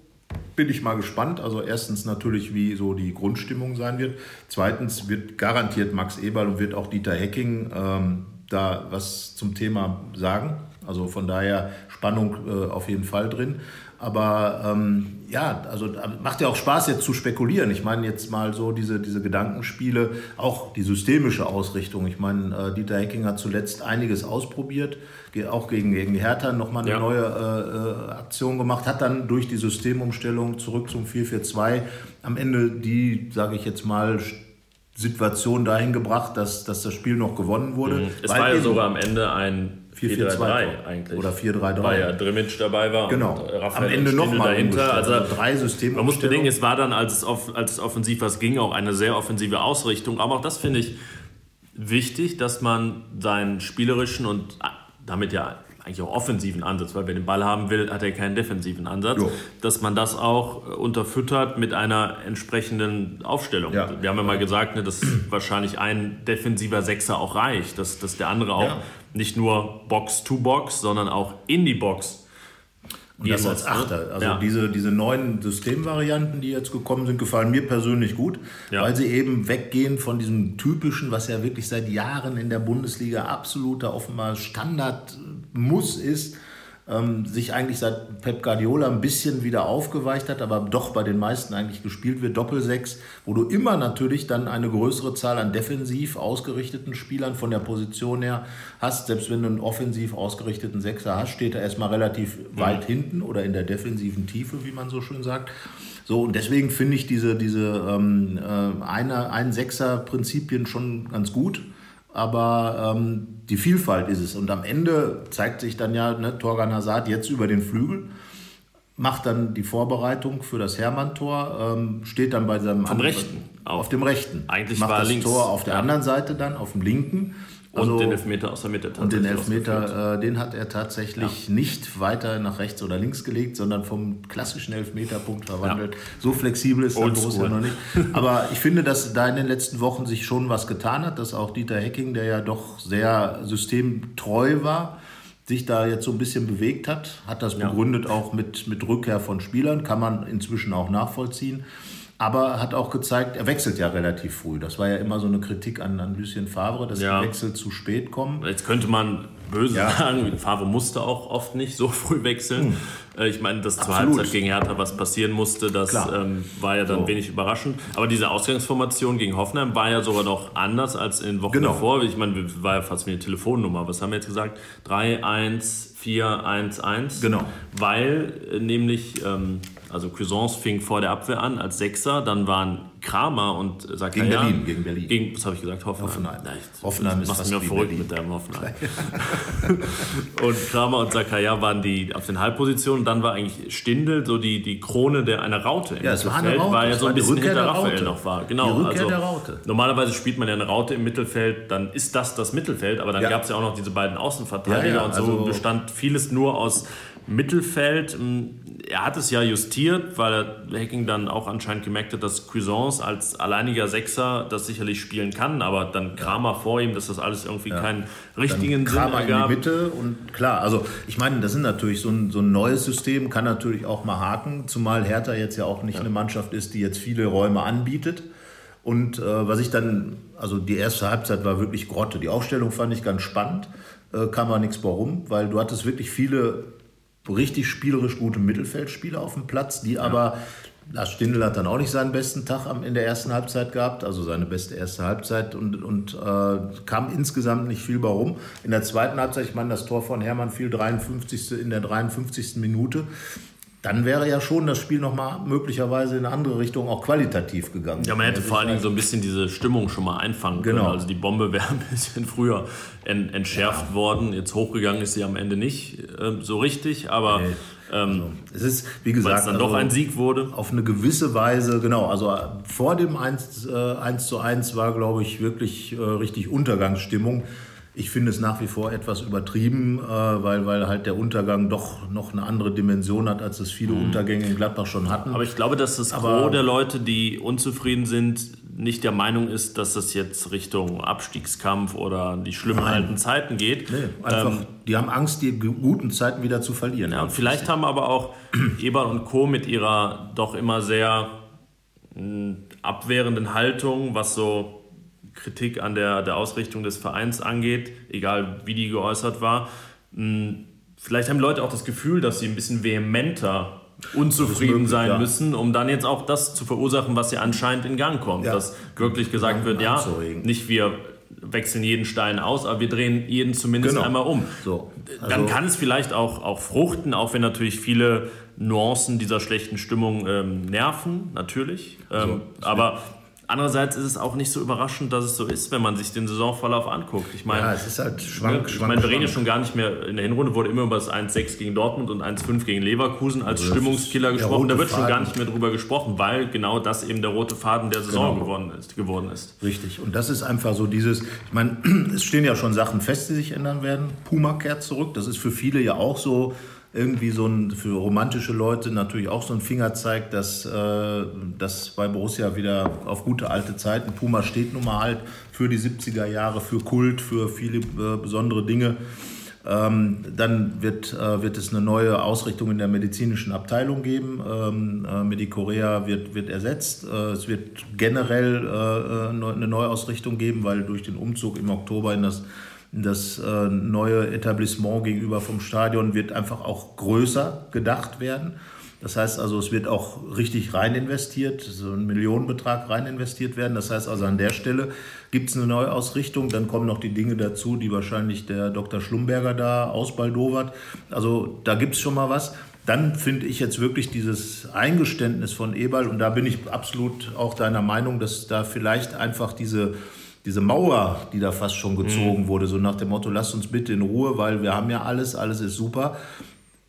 bin ich mal gespannt. Also erstens natürlich, wie so die Grundstimmung sein wird. Zweitens wird garantiert Max Eberl und wird auch Dieter Hecking ähm, da was zum Thema sagen. Also von daher Spannung äh, auf jeden Fall drin. Aber ähm, ja, also macht ja auch Spaß jetzt zu spekulieren. Ich meine jetzt mal so diese, diese Gedankenspiele, auch die systemische Ausrichtung. Ich meine, äh, Dieter Hecking hat zuletzt einiges ausprobiert, auch gegen, gegen Hertha nochmal eine ja. neue äh, äh, Aktion gemacht, hat dann durch die Systemumstellung zurück zum 4-4-2 am Ende die, sage ich jetzt mal, Situation dahin gebracht, dass, dass das Spiel noch gewonnen wurde. Mhm. Es war ja sogar am Ende ein 4-4-2 eigentlich. Oder 4-3-3. Weil ja Drimmitsch dabei war. Genau. Raphael Am Ende nochmal dahinter. Also, also, drei Systeme. Man muss bedenken, es war dann, als es, als es offensiv was ging, auch eine sehr offensive Ausrichtung. Aber auch das finde ich wichtig, dass man seinen spielerischen und damit ja eigentlich auch offensiven Ansatz, weil wer den Ball haben will, hat er keinen defensiven Ansatz, jo. dass man das auch unterfüttert mit einer entsprechenden Aufstellung. Ja. Wir haben ja mal gesagt, ne, dass wahrscheinlich ein defensiver Sechser auch reicht, dass, dass der andere auch ja. Nicht nur Box to Box, sondern auch in die Box und das als Achter. Also ja. diese, diese neuen Systemvarianten, die jetzt gekommen sind, gefallen mir persönlich gut, ja. weil sie eben weggehen von diesem typischen, was ja wirklich seit Jahren in der Bundesliga absoluter offenbar Standard muss ist, ähm, sich eigentlich seit Pep Guardiola ein bisschen wieder aufgeweicht hat, aber doch bei den meisten eigentlich gespielt wird, Doppelsechs, wo du immer natürlich dann eine größere Zahl an defensiv ausgerichteten Spielern von der Position her hast. Selbst wenn du einen offensiv ausgerichteten Sechser hast, steht er erstmal relativ mhm. weit hinten oder in der defensiven Tiefe, wie man so schön sagt. So, und deswegen finde ich diese, diese ähm, äh, eine, ein Sechser-Prinzipien schon ganz gut aber ähm, die Vielfalt ist es. Und am Ende zeigt sich dann ja ne, Torgan Hazard jetzt über den Flügel, macht dann die Vorbereitung für das Hermann-Tor, ähm, steht dann bei seinem... Vom Rechten. Auf dem Rechten. Eigentlich macht war das links. Tor auf der ja. anderen Seite dann, auf dem Linken. Also, und den Elfmeter aus der Mitte Und den Elfmeter, äh, den hat er tatsächlich ja. nicht weiter nach rechts oder links gelegt, sondern vom klassischen Elfmeterpunkt verwandelt. Ja. So flexibel ist der Borussia noch nicht. Aber ich finde, dass da in den letzten Wochen sich schon was getan hat, dass auch Dieter Hecking, der ja doch sehr systemtreu war, sich da jetzt so ein bisschen bewegt hat, hat das begründet auch mit, mit Rückkehr von Spielern, kann man inzwischen auch nachvollziehen. Aber hat auch gezeigt, er wechselt ja relativ früh. Das war ja immer so eine Kritik an, an Lucien Favre, dass ja. die Wechsel zu spät kommen. Jetzt könnte man böse ja. sagen, Favre musste auch oft nicht so früh wechseln. Hm. Ich meine, dass zur Halbzeit gegen Hertha was passieren musste, das ähm, war ja dann so. wenig überraschend. Aber diese Ausgangsformation gegen Hoffenheim war ja sogar noch anders als in Wochen genau. davor. Ich meine, war ja fast wie eine Telefonnummer. Was haben wir jetzt gesagt? 3, 1, 4, 1, 1. Genau. Weil äh, nämlich... Ähm, also Cuisance fing vor der Abwehr an als Sechser, dann waren Kramer und Zakaria. Gegen Berlin, gegen Berlin. Gegen, was habe ich gesagt? Hoffenheim. Hoffenheim, Nein, Hoffenheim ist fast mir verrückt Berlin. mit deinem Hoffenheim. und Kramer und Zakaria waren die auf den Halbpositionen. Dann war eigentlich Stindel so die, die Krone der einer Raute. ja, es war eine Raute. War ja so ein bisschen hinter Raphael noch war. Genau. Die Rückkehr also, der Raute. Normalerweise spielt man ja eine Raute im Mittelfeld, dann ist das das Mittelfeld. Aber dann ja. gab es ja auch noch diese beiden Außenverteidiger ja, ja, und so also bestand vieles nur aus Mittelfeld. Hm, er hat es ja justiert, weil Hacking dann auch anscheinend gemerkt hat, dass Cuisance als alleiniger Sechser das sicherlich spielen kann, aber dann Kramer vor ihm, dass das alles irgendwie ja. keinen richtigen dann Kramer Sinn ergab. in die Mitte und klar, also ich meine, das ist natürlich so ein, so ein neues System, kann natürlich auch mal haken, zumal Hertha jetzt ja auch nicht ja. eine Mannschaft ist, die jetzt viele Räume anbietet. Und äh, was ich dann, also die erste Halbzeit war wirklich Grotte. Die Aufstellung fand ich ganz spannend, äh, kam aber nichts warum, weil du hattest wirklich viele richtig spielerisch gute Mittelfeldspieler auf dem Platz, die ja. aber Lars Stindl hat dann auch nicht seinen besten Tag in der ersten Halbzeit gehabt, also seine beste erste Halbzeit und, und äh, kam insgesamt nicht viel bei rum. In der zweiten Halbzeit, ich meine, das Tor von Hermann fiel 53. in der 53. Minute dann wäre ja schon das Spiel nochmal möglicherweise in eine andere Richtung auch qualitativ gegangen. Ja, man hätte vor allen Dingen so ein bisschen diese Stimmung schon mal einfangen können. Genau. Also die Bombe wäre ein bisschen früher entschärft ja. worden. Jetzt hochgegangen ist sie am Ende nicht äh, so richtig, aber nee. ähm, also, es ist, wie gesagt, es dann also doch ein Sieg wurde. Auf eine gewisse Weise, genau. Also vor dem 1, äh, 1 zu 1 war, glaube ich, wirklich äh, richtig Untergangsstimmung. Ich finde es nach wie vor etwas übertrieben, äh, weil, weil halt der Untergang doch noch eine andere Dimension hat, als es viele mhm. Untergänge in Gladbach schon hatten. Aber ich glaube, dass das Gros der Leute, die unzufrieden sind, nicht der Meinung ist, dass das jetzt Richtung Abstiegskampf oder die schlimmen Nein. alten Zeiten geht. Nee, einfach, ähm, die haben Angst, die guten Zeiten wieder zu verlieren. Ja, und vielleicht haben aber auch Eber und Co. mit ihrer doch immer sehr mh, abwehrenden Haltung, was so Kritik an der, der Ausrichtung des Vereins angeht, egal wie die geäußert war. Hm, vielleicht haben Leute auch das Gefühl, dass sie ein bisschen vehementer unzufrieden möglich, sein ja. müssen, um dann jetzt auch das zu verursachen, was ja anscheinend in Gang kommt. Ja. Dass wirklich gesagt wird, ja, nicht wir wechseln jeden Stein aus, aber wir drehen jeden zumindest genau. einmal um. So. Also dann kann es vielleicht auch, auch fruchten, auch wenn natürlich viele Nuancen dieser schlechten Stimmung ähm, nerven, natürlich. Ähm, so. aber Andererseits ist es auch nicht so überraschend, dass es so ist, wenn man sich den Saisonverlauf anguckt. Ich meine, ja, es ist halt schwank, ich meine, wir reden ja schon gar nicht mehr, in der Hinrunde wurde immer über das 1-6 gegen Dortmund und 1-5 gegen Leverkusen als also Stimmungskiller gesprochen. Da wird Faden. schon gar nicht mehr drüber gesprochen, weil genau das eben der rote Faden der Saison genau. geworden, ist, geworden ist. Richtig. Und das ist einfach so dieses, ich meine, es stehen ja schon Sachen fest, die sich ändern werden. Puma kehrt zurück. Das ist für viele ja auch so irgendwie so ein, für romantische Leute natürlich auch so ein Fingerzeig, dass, äh, dass bei Borussia wieder auf gute alte Zeiten, Puma steht nun mal halt für die 70er Jahre, für Kult, für viele äh, besondere Dinge. Ähm, dann wird, äh, wird es eine neue Ausrichtung in der medizinischen Abteilung geben. Ähm, äh, Medicorea wird, wird ersetzt. Äh, es wird generell äh, äh, eine Neuausrichtung geben, weil durch den Umzug im Oktober in das das äh, neue Etablissement gegenüber vom Stadion wird einfach auch größer gedacht werden. Das heißt also, es wird auch richtig rein investiert, so ein Millionenbetrag rein investiert werden. Das heißt also, an der Stelle gibt es eine Neuausrichtung. Dann kommen noch die Dinge dazu, die wahrscheinlich der Dr. Schlumberger da ausbaldowert. Also da gibt es schon mal was. Dann finde ich jetzt wirklich dieses Eingeständnis von Eberl, und da bin ich absolut auch deiner Meinung, dass da vielleicht einfach diese diese Mauer, die da fast schon gezogen mhm. wurde, so nach dem Motto, lasst uns bitte in Ruhe, weil wir haben ja alles, alles ist super.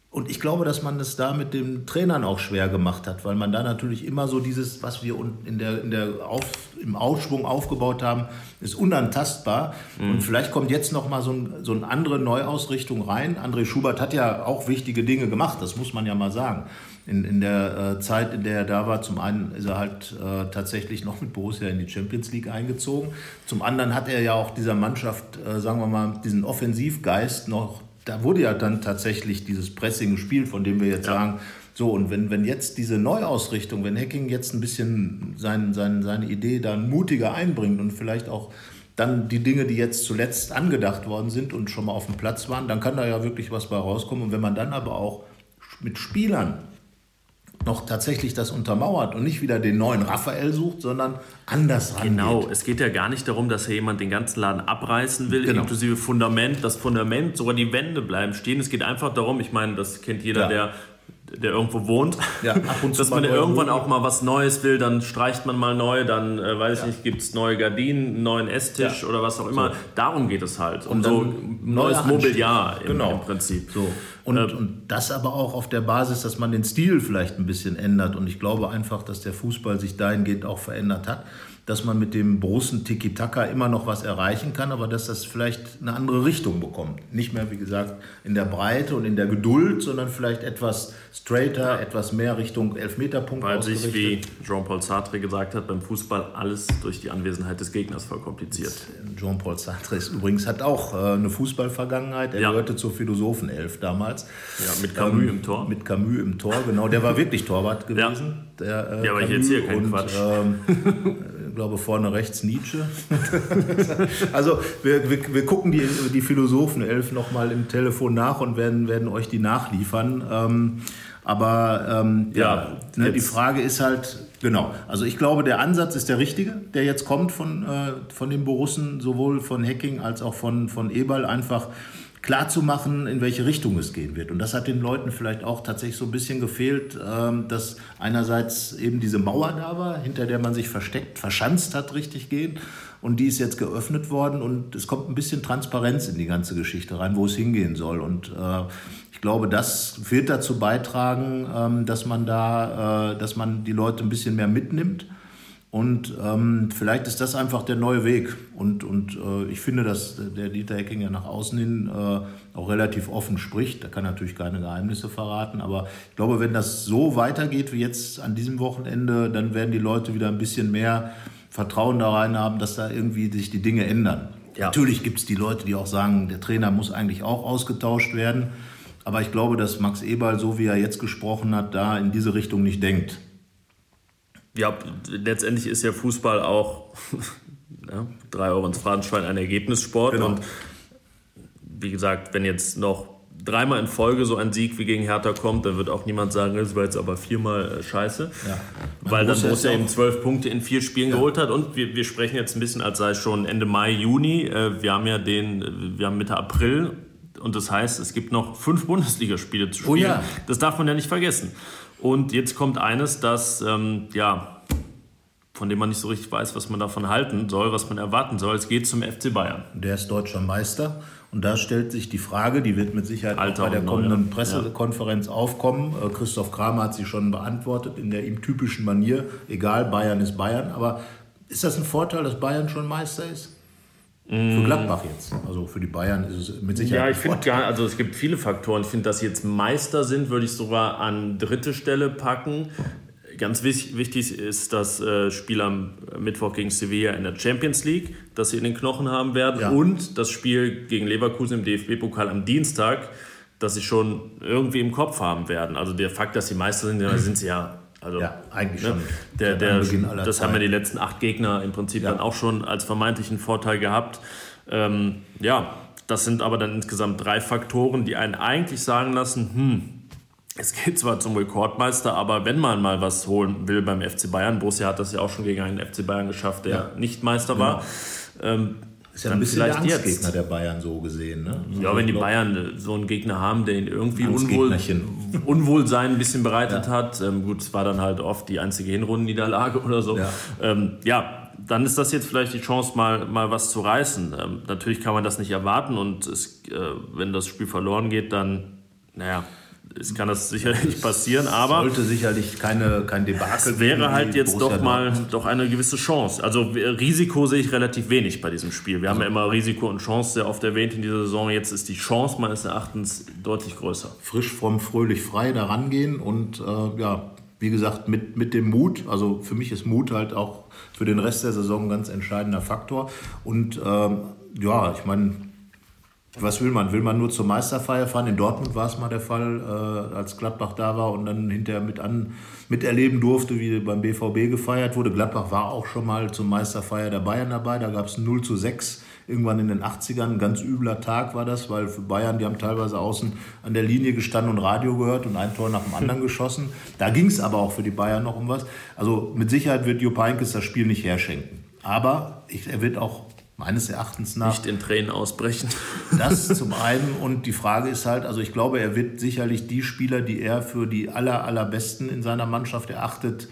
Und ich glaube, dass man das da mit den Trainern auch schwer gemacht hat, weil man da natürlich immer so dieses, was wir in der, in der Auf, im Aufschwung aufgebaut haben, ist unantastbar. Mhm. Und vielleicht kommt jetzt noch mal so, ein, so eine andere Neuausrichtung rein. André Schubert hat ja auch wichtige Dinge gemacht, das muss man ja mal sagen in, in der äh, Zeit, in der er da war, zum einen ist er halt äh, tatsächlich noch mit Borussia in die Champions League eingezogen. Zum anderen hat er ja auch dieser Mannschaft, äh, sagen wir mal, diesen Offensivgeist noch da wurde ja dann tatsächlich dieses Pressing gespielt, von dem wir jetzt ja. sagen, so, und wenn, wenn jetzt diese Neuausrichtung, wenn Hacking jetzt ein bisschen sein, sein, seine Idee dann mutiger einbringt und vielleicht auch dann die Dinge, die jetzt zuletzt angedacht worden sind und schon mal auf dem Platz waren, dann kann da ja wirklich was bei rauskommen. Und wenn man dann aber auch mit Spielern noch tatsächlich das untermauert und nicht wieder den neuen Raphael sucht, sondern anders rangeht. Genau, es geht ja gar nicht darum, dass hier jemand den ganzen Laden abreißen will, genau. inklusive Fundament, das Fundament, sogar die Wände bleiben stehen. Es geht einfach darum, ich meine, das kennt jeder, ja. der der irgendwo wohnt, ja, dass man irgendwann auch mal was Neues will, dann streicht man mal neu, dann äh, weiß ich nicht, gibt es neue Gardinen, einen neuen Esstisch ja. oder was auch immer. So. Darum geht es halt. Um so neues Mobiliar im, genau. im Prinzip. So. Und, äh, und das aber auch auf der Basis, dass man den Stil vielleicht ein bisschen ändert. Und ich glaube einfach, dass der Fußball sich dahingehend auch verändert hat dass man mit dem großen Tiki-Taka immer noch was erreichen kann, aber dass das vielleicht eine andere Richtung bekommt. Nicht mehr, wie gesagt, in der Breite und in der Geduld, sondern vielleicht etwas straighter, etwas mehr Richtung Elfmeterpunkt Weil sich, wie Jean-Paul Sartre gesagt hat, beim Fußball alles durch die Anwesenheit des Gegners verkompliziert. Jean-Paul Sartre ist übrigens hat auch äh, eine Fußballvergangenheit. Er ja. gehörte zur Philosophenelf damals. Ja, mit Camus ähm, im Tor. Mit Camus im Tor, genau. Der war wirklich Torwart gewesen. Ja, der, äh, ja aber Camus ich erzähle keinen und, Quatsch. Ähm, glaube vorne rechts Nietzsche. also wir, wir, wir, gucken die, die Philosophen-Elf nochmal im Telefon nach und werden, werden euch die nachliefern. Ähm, aber ähm, ja, ja ne, die Frage ist halt, genau, also ich glaube, der Ansatz ist der richtige, der jetzt kommt von, äh, von den Borussen, sowohl von Hacking als auch von, von Eberl, einfach klarzumachen, in welche Richtung es gehen wird. Und das hat den Leuten vielleicht auch tatsächlich so ein bisschen gefehlt, ähm, dass einerseits eben diese Mauer da war, hinter der man sich versteckt, verschanzt hat, richtig gehen. Und die ist jetzt geöffnet worden und es kommt ein bisschen Transparenz in die ganze Geschichte rein, wo es hingehen soll. Und äh, ich glaube, das wird dazu beitragen, ähm, dass man da, äh, dass man die Leute ein bisschen mehr mitnimmt und ähm, vielleicht ist das einfach der neue Weg. Und, und äh, ich finde, dass der Dieter Hecking ja nach außen hin äh, auch relativ offen spricht. Da kann natürlich keine Geheimnisse verraten. Aber ich glaube, wenn das so weitergeht wie jetzt an diesem Wochenende, dann werden die Leute wieder ein bisschen mehr Vertrauen da rein haben, dass da irgendwie sich die Dinge ändern. Ja. Natürlich gibt es die Leute, die auch sagen, der Trainer muss eigentlich auch ausgetauscht werden. Aber ich glaube, dass Max Eberl, so wie er jetzt gesprochen hat, da in diese Richtung nicht denkt ja, letztendlich ist ja Fußball auch ja, drei Euro ins Phrasenschwein ein Ergebnissport. Genau. Und wie gesagt, wenn jetzt noch dreimal in Folge so ein Sieg wie gegen Hertha kommt, dann wird auch niemand sagen, das war jetzt aber viermal äh, scheiße. Ja. Weil dann Borussia eben zwölf Punkte in vier Spielen ja. geholt hat. Und wir, wir sprechen jetzt ein bisschen, als sei es schon Ende Mai, Juni. Äh, wir haben ja den, wir haben Mitte April. Und das heißt, es gibt noch fünf Bundesligaspiele zu spielen. Oh ja. Das darf man ja nicht vergessen. Und jetzt kommt eines, das, ähm, ja, von dem man nicht so richtig weiß, was man davon halten soll, was man erwarten soll. Es geht zum FC Bayern. Der ist deutscher Meister. Und da stellt sich die Frage, die wird mit Sicherheit Alter auch bei der kommenden neu, Pressekonferenz ja. aufkommen. Äh, Christoph Kramer hat sie schon beantwortet in der ihm typischen Manier. Egal, Bayern ist Bayern. Aber ist das ein Vorteil, dass Bayern schon Meister ist? Für mm. Gladbach jetzt. Also für die Bayern ist es mit Sicherheit. Ja, ich finde gar, also es gibt viele Faktoren. Ich finde, dass sie jetzt Meister sind, würde ich sogar an dritte Stelle packen. Ganz wichtig ist das äh, Spiel am Mittwoch gegen Sevilla in der Champions League, das sie in den Knochen haben werden. Ja. Und das Spiel gegen Leverkusen im DFB-Pokal am Dienstag, das sie schon irgendwie im Kopf haben werden. Also der Fakt, dass sie Meister sind, da sind sie ja also, ja, eigentlich ne, schon. Der, der, das Zeit. haben ja die letzten acht Gegner im Prinzip ja. dann auch schon als vermeintlichen Vorteil gehabt. Ähm, ja, das sind aber dann insgesamt drei Faktoren, die einen eigentlich sagen lassen, hm, es geht zwar zum Rekordmeister, aber wenn man mal was holen will beim FC Bayern, Borussia hat das ja auch schon gegen einen FC Bayern geschafft, der ja. nicht Meister genau. war. Ähm, ist ja ein bisschen der Angstgegner jetzt. der Bayern so gesehen. Ne? Ja, also wenn die Bayern so einen Gegner haben, der ihn irgendwie Unwohl, Unwohlsein ein bisschen bereitet ja. hat, ähm, gut, es war dann halt oft die einzige Hinrundenniederlage oder so. Ja. Ähm, ja, dann ist das jetzt vielleicht die Chance, mal, mal was zu reißen. Ähm, natürlich kann man das nicht erwarten und es, äh, wenn das Spiel verloren geht, dann, naja, es kann das sicherlich passieren, aber sollte sicherlich keine kein Debakel. Es wäre halt jetzt Borussia doch mal Dortmund. doch eine gewisse Chance. Also Risiko sehe ich relativ wenig bei diesem Spiel. Wir also. haben ja immer Risiko und Chance sehr oft erwähnt in dieser Saison. Jetzt ist die Chance meines Erachtens deutlich größer. Frisch, fromm, fröhlich, frei da rangehen und äh, ja, wie gesagt mit mit dem Mut. Also für mich ist Mut halt auch für den Rest der Saison ein ganz entscheidender Faktor und ähm, ja, ich meine Was will man? Will man nur zur Meisterfeier fahren? In Dortmund war es mal der Fall, äh, als Gladbach da war und dann hinterher mit an, miterleben durfte, wie beim BVB gefeiert wurde. Gladbach war auch schon mal zur Meisterfeier der Bayern dabei. Da gab es 0 zu 6 irgendwann in den 80ern. Ein ganz übler Tag war das, weil für Bayern, die haben teilweise außen an der Linie gestanden und Radio gehört und ein Tor nach dem anderen geschossen. Da ging es aber auch für die Bayern noch um was. Also mit Sicherheit wird Jupp Heynckes das Spiel nicht herschenken. Aber ich, er wird auch meines Erachtens nach. Nicht in Tränen ausbrechen. Das zum einen. Und die Frage ist halt, also ich glaube, er wird sicherlich die Spieler, die er für die aller, allerbesten in seiner Mannschaft erachtet,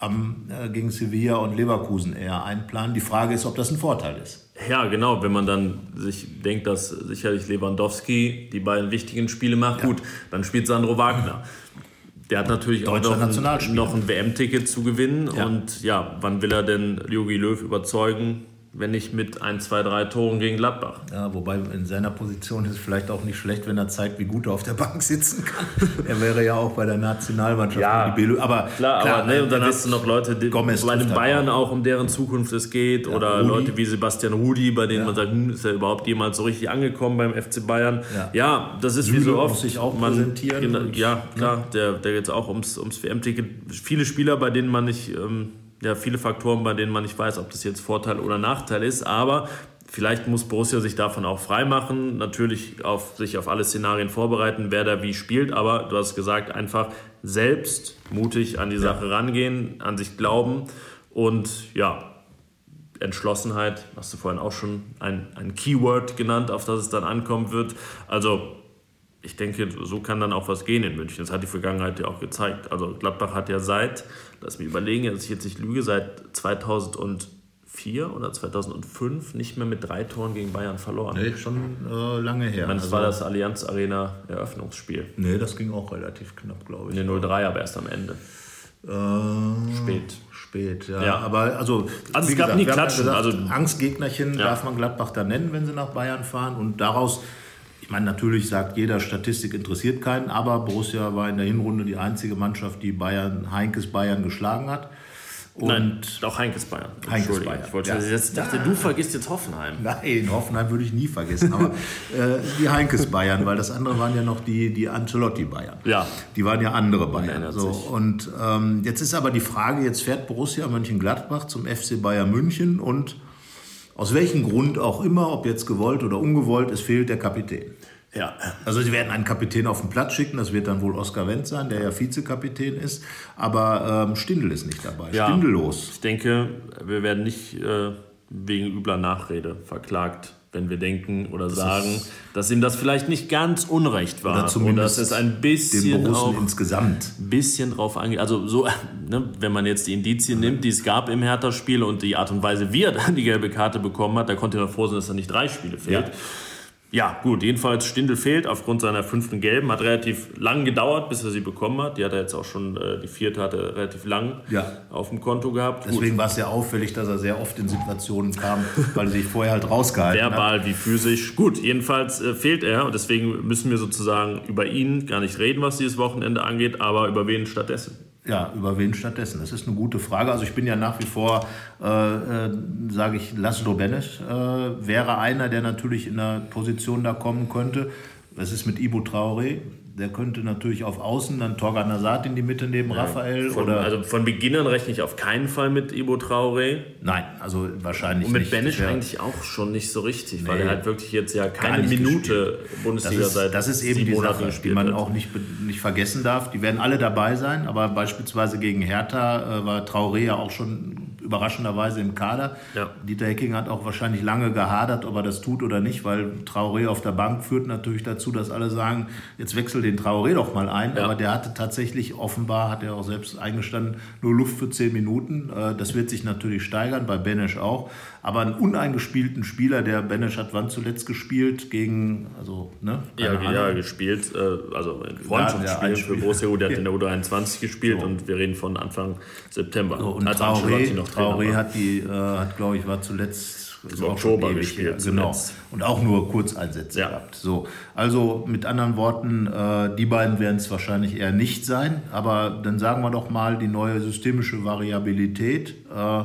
am, äh, gegen Sevilla und Leverkusen eher einplanen. Die Frage ist, ob das ein Vorteil ist. Ja, genau. Wenn man dann sich denkt, dass sicherlich Lewandowski die beiden wichtigen Spiele macht, ja. gut, dann spielt Sandro Wagner. Der hat natürlich auch noch ein, noch ein WM-Ticket zu gewinnen. Ja. Und ja, wann will er denn Jogi Löw überzeugen, wenn nicht mit ein, zwei, drei Toren gegen Gladbach. Ja, wobei in seiner Position ist es vielleicht auch nicht schlecht, wenn er zeigt, wie gut er auf der Bank sitzen kann. er wäre ja auch bei der Nationalmannschaft. Ja, die aber klar, klar aber ne, und dann hast du noch Leute, die, bei den Bayern auch um deren Zukunft es geht ja, oder Rudi. Leute wie Sebastian Rudi, bei denen ja. man sagt, hm, ist er überhaupt jemals so richtig angekommen beim FC Bayern? Ja, ja das ist Süle wie so oft. Muss sich auch man, präsentieren. Genau, ja, klar, der, der geht auch ums, ums WM-Ticket. Viele Spieler, bei denen man nicht ähm, ja, viele Faktoren, bei denen man nicht weiß, ob das jetzt Vorteil oder Nachteil ist. Aber vielleicht muss Borussia sich davon auch freimachen, natürlich auf, sich auf alle Szenarien vorbereiten, wer da wie spielt. Aber du hast gesagt, einfach selbst mutig an die ja. Sache rangehen, an sich glauben und ja, Entschlossenheit, hast du vorhin auch schon ein, ein Keyword genannt, auf das es dann ankommen wird. Also ich denke, so kann dann auch was gehen in München. Das hat die Vergangenheit ja auch gezeigt. Also Gladbach hat ja seit, lass mich überlegen, dass ich jetzt nicht lüge, seit 2004 oder 2005 nicht mehr mit drei Toren gegen Bayern verloren. Nee, schon äh, lange her. Ich meine, das also, war das Allianz Arena Eröffnungsspiel. Nee, das ging auch relativ knapp, glaube ich. Den 03 aber erst am Ende. Äh, spät. Spät, ja. ja. Aber also, also es gab gesagt, nie Klatschen. Gesagt, also, Angstgegnerchen ja. darf man Gladbach da nennen, wenn sie nach Bayern fahren. Und daraus ich meine, natürlich sagt jeder, Statistik interessiert keinen, aber Borussia war in der Hinrunde die einzige Mannschaft, die Bayern, Heinkes Bayern geschlagen hat. Und Nein, doch Heinkes Bayern. Heinkes Bayern. Ich wollte, ja. jetzt dachte, ja. du vergisst jetzt Hoffenheim. Nein, Hoffenheim würde ich nie vergessen. Aber äh, die Heinkes Bayern, weil das andere waren ja noch die, die Ancelotti Bayern. Ja. Die waren ja andere Bayern. So, und ähm, jetzt ist aber die Frage, jetzt fährt Borussia Mönchengladbach zum FC Bayern München und aus welchem Grund auch immer, ob jetzt gewollt oder ungewollt, es fehlt der Kapitän. Ja, also sie werden einen Kapitän auf den Platz schicken, das wird dann wohl Oskar Wendt sein, der ja Vizekapitän ist, aber ähm, Stindl ist nicht dabei, ja, Stindellos. Ich denke, wir werden nicht äh, wegen übler Nachrede verklagt, wenn wir denken oder das sagen, dass ihm das vielleicht nicht ganz unrecht war. Oder zumindest dass es ein bisschen auch insgesamt. Ein bisschen drauf angeht. Also so, ne, wenn man jetzt die Indizien nimmt, die es gab im Hertha-Spiel und die Art und Weise, wie er dann die gelbe Karte bekommen hat, da konnte er froh sein, dass er nicht drei Spiele fehlt. Ja. Ja, gut, jedenfalls Stindel fehlt aufgrund seiner fünften Gelben. Hat relativ lang gedauert, bis er sie bekommen hat. Die hat er jetzt auch schon, äh, die vierte hat er relativ lang ja. auf dem Konto gehabt. Deswegen war es ja auffällig, dass er sehr oft in Situationen kam, weil er sich vorher halt rausgehalten Verbal hat. Verbal wie physisch. Gut, jedenfalls äh, fehlt er und deswegen müssen wir sozusagen über ihn gar nicht reden, was dieses Wochenende angeht, aber über wen stattdessen. Ja, über wen stattdessen? Das ist eine gute Frage. Also ich bin ja nach wie vor, äh, äh, sage ich, Laszlo Benes äh, wäre einer, der natürlich in der Position da kommen könnte. Was ist mit Ibo Traoré? Der könnte natürlich auf Außen dann Torgan Hazard in die Mitte neben ja, Raphael. Von, oder also von Beginn an rechne ich auf keinen Fall mit Ibo Traoré. Nein, also wahrscheinlich nicht. Und mit nicht. Benesch eigentlich auch schon nicht so richtig, nee, weil er halt wirklich jetzt ja keine Minute gespielt. Bundesliga das ist, seit Das ist eben die Sache, die man auch nicht, nicht vergessen darf. Die werden alle dabei sein, aber beispielsweise gegen Hertha äh, war Traoré ja auch schon überraschenderweise im Kader. Ja. Dieter Hecking hat auch wahrscheinlich lange gehadert, ob er das tut oder nicht, weil Traoré auf der Bank führt natürlich dazu, dass alle sagen, jetzt wechsel den Traoré doch mal ein. Ja. Aber der hatte tatsächlich, offenbar hat er auch selbst eingestanden, nur Luft für zehn Minuten. Äh, das wird sich natürlich steigern, bei Benesch auch. Aber einen uneingespielten Spieler, der Benesch hat wann zuletzt gespielt? Gegen, also, ne? Ja, ja, gespielt, äh, also in Freundschaftsspielen ja, für Borussia, der hat in der U23 gespielt so. und wir reden von Anfang September. So, und Traoré, noch Traoré hat die, äh, hat glaube ich, war zuletzt im Oktober gespielt. Genau. Und auch nur Kurzeinsätze ja. gehabt. So. Also mit anderen Worten, äh, die beiden werden es wahrscheinlich eher nicht sein. Aber dann sagen wir doch mal die neue systemische Variabilität. Äh,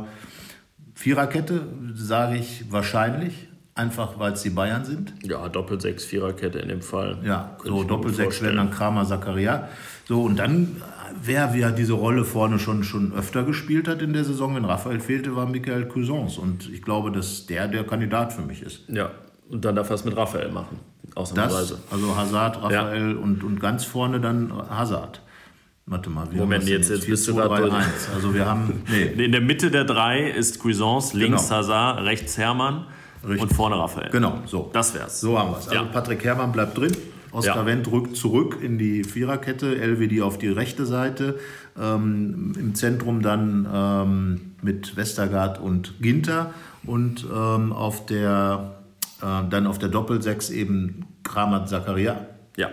Viererkette sage ich wahrscheinlich. einfach weil es die Bayern sind. Ja, Doppel-6, Viererkette in dem Fall. Ja, so Doppel-6 wären dann Kramer, Zakaria. So, und dann, wer ja diese Rolle vorne schon, schon öfter gespielt hat in der Saison, wenn Raphael fehlte, war Michael Cousins. Und ich glaube, dass der der Kandidat für mich ist. Ja, und dann darf er es mit Raphael machen, ausnahmsweise. Das, also Hazard, Raphael ja. und, und ganz vorne dann Hazard. Warte mal, wir Moment, jetzt, jetzt, jetzt bist du gerade Also wir haben. Nee. In der Mitte der drei ist Cuisance, links genau. Hazard, rechts Hermann Richtig. und vorne Raphael. Genau, so. Das wär's. So haben wir es. Also ja. Patrick Hermann bleibt drin. Oskar ja. Wendt rückt zurück in die Viererkette, LWD auf die rechte Seite. Ähm, Im Zentrum dann ähm, mit Westergaard und Ginter und ähm, auf der, äh, dann auf der Doppelsechs eben Kramer Zakaria. Ja.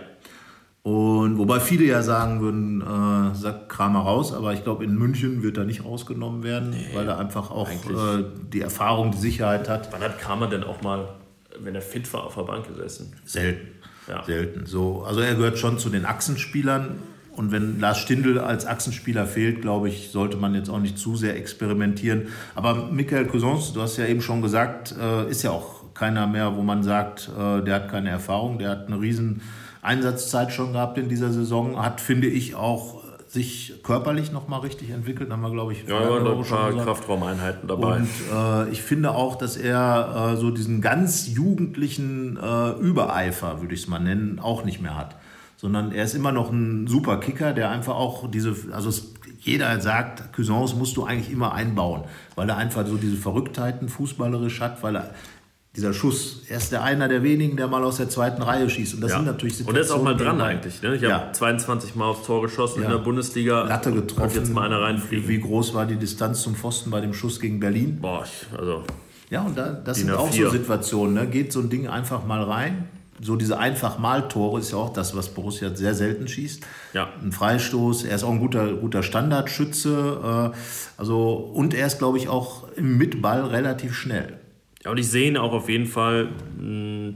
Und wobei viele ja sagen würden, äh, sagt Kramer raus, aber ich glaube, in München wird er nicht rausgenommen werden, nee, weil er einfach auch äh, die Erfahrung, die Sicherheit hat. Wann hat Kramer denn auch mal, wenn er fit war, auf der Bank gesessen? Selten. Ja. Selten. So, also er gehört schon zu den Achsenspielern. Und wenn Lars Stindl als Achsenspieler fehlt, glaube ich, sollte man jetzt auch nicht zu sehr experimentieren. Aber Michael Cousins, du hast ja eben schon gesagt, äh, ist ja auch keiner mehr, wo man sagt, äh, der hat keine Erfahrung, der hat eine riesen Einsatzzeit schon gehabt in dieser Saison, hat, finde ich, auch sich körperlich noch mal richtig entwickelt, haben wir glaube ich ja, ja noch ein paar Kraftraumeinheiten dabei. Und äh, ich finde auch, dass er äh, so diesen ganz jugendlichen äh, Übereifer, würde ich es mal nennen, auch nicht mehr hat, sondern er ist immer noch ein super Kicker, der einfach auch diese, also es, jeder sagt, Cousins musst du eigentlich immer einbauen, weil er einfach so diese Verrücktheiten fußballerisch hat, weil er dieser Schuss. Er ist der einer der wenigen, der mal aus der zweiten Reihe schießt. Und das ja. sind natürlich Situationen. Und er ist auch mal dran eigentlich. Ne? Ich ja. habe 22 Mal aufs Tor geschossen ja. in der Bundesliga. Latte getroffen. Und jetzt mal einer reinfliegen. Wie groß war die Distanz zum Pfosten bei dem Schuss gegen Berlin? Boah, also. Ja, und da, das sind auch so Situationen. Ne? Geht so ein Ding einfach mal rein. So diese einfach mal Tore ist ja auch das, was Borussia sehr selten schießt. Ja. Ein Freistoß. Er ist auch ein guter, guter Standardschütze. Äh, also, und er ist, glaube ich, auch im Mitball relativ schnell. Ja, und ich sehe ihn auch auf jeden Fall mh,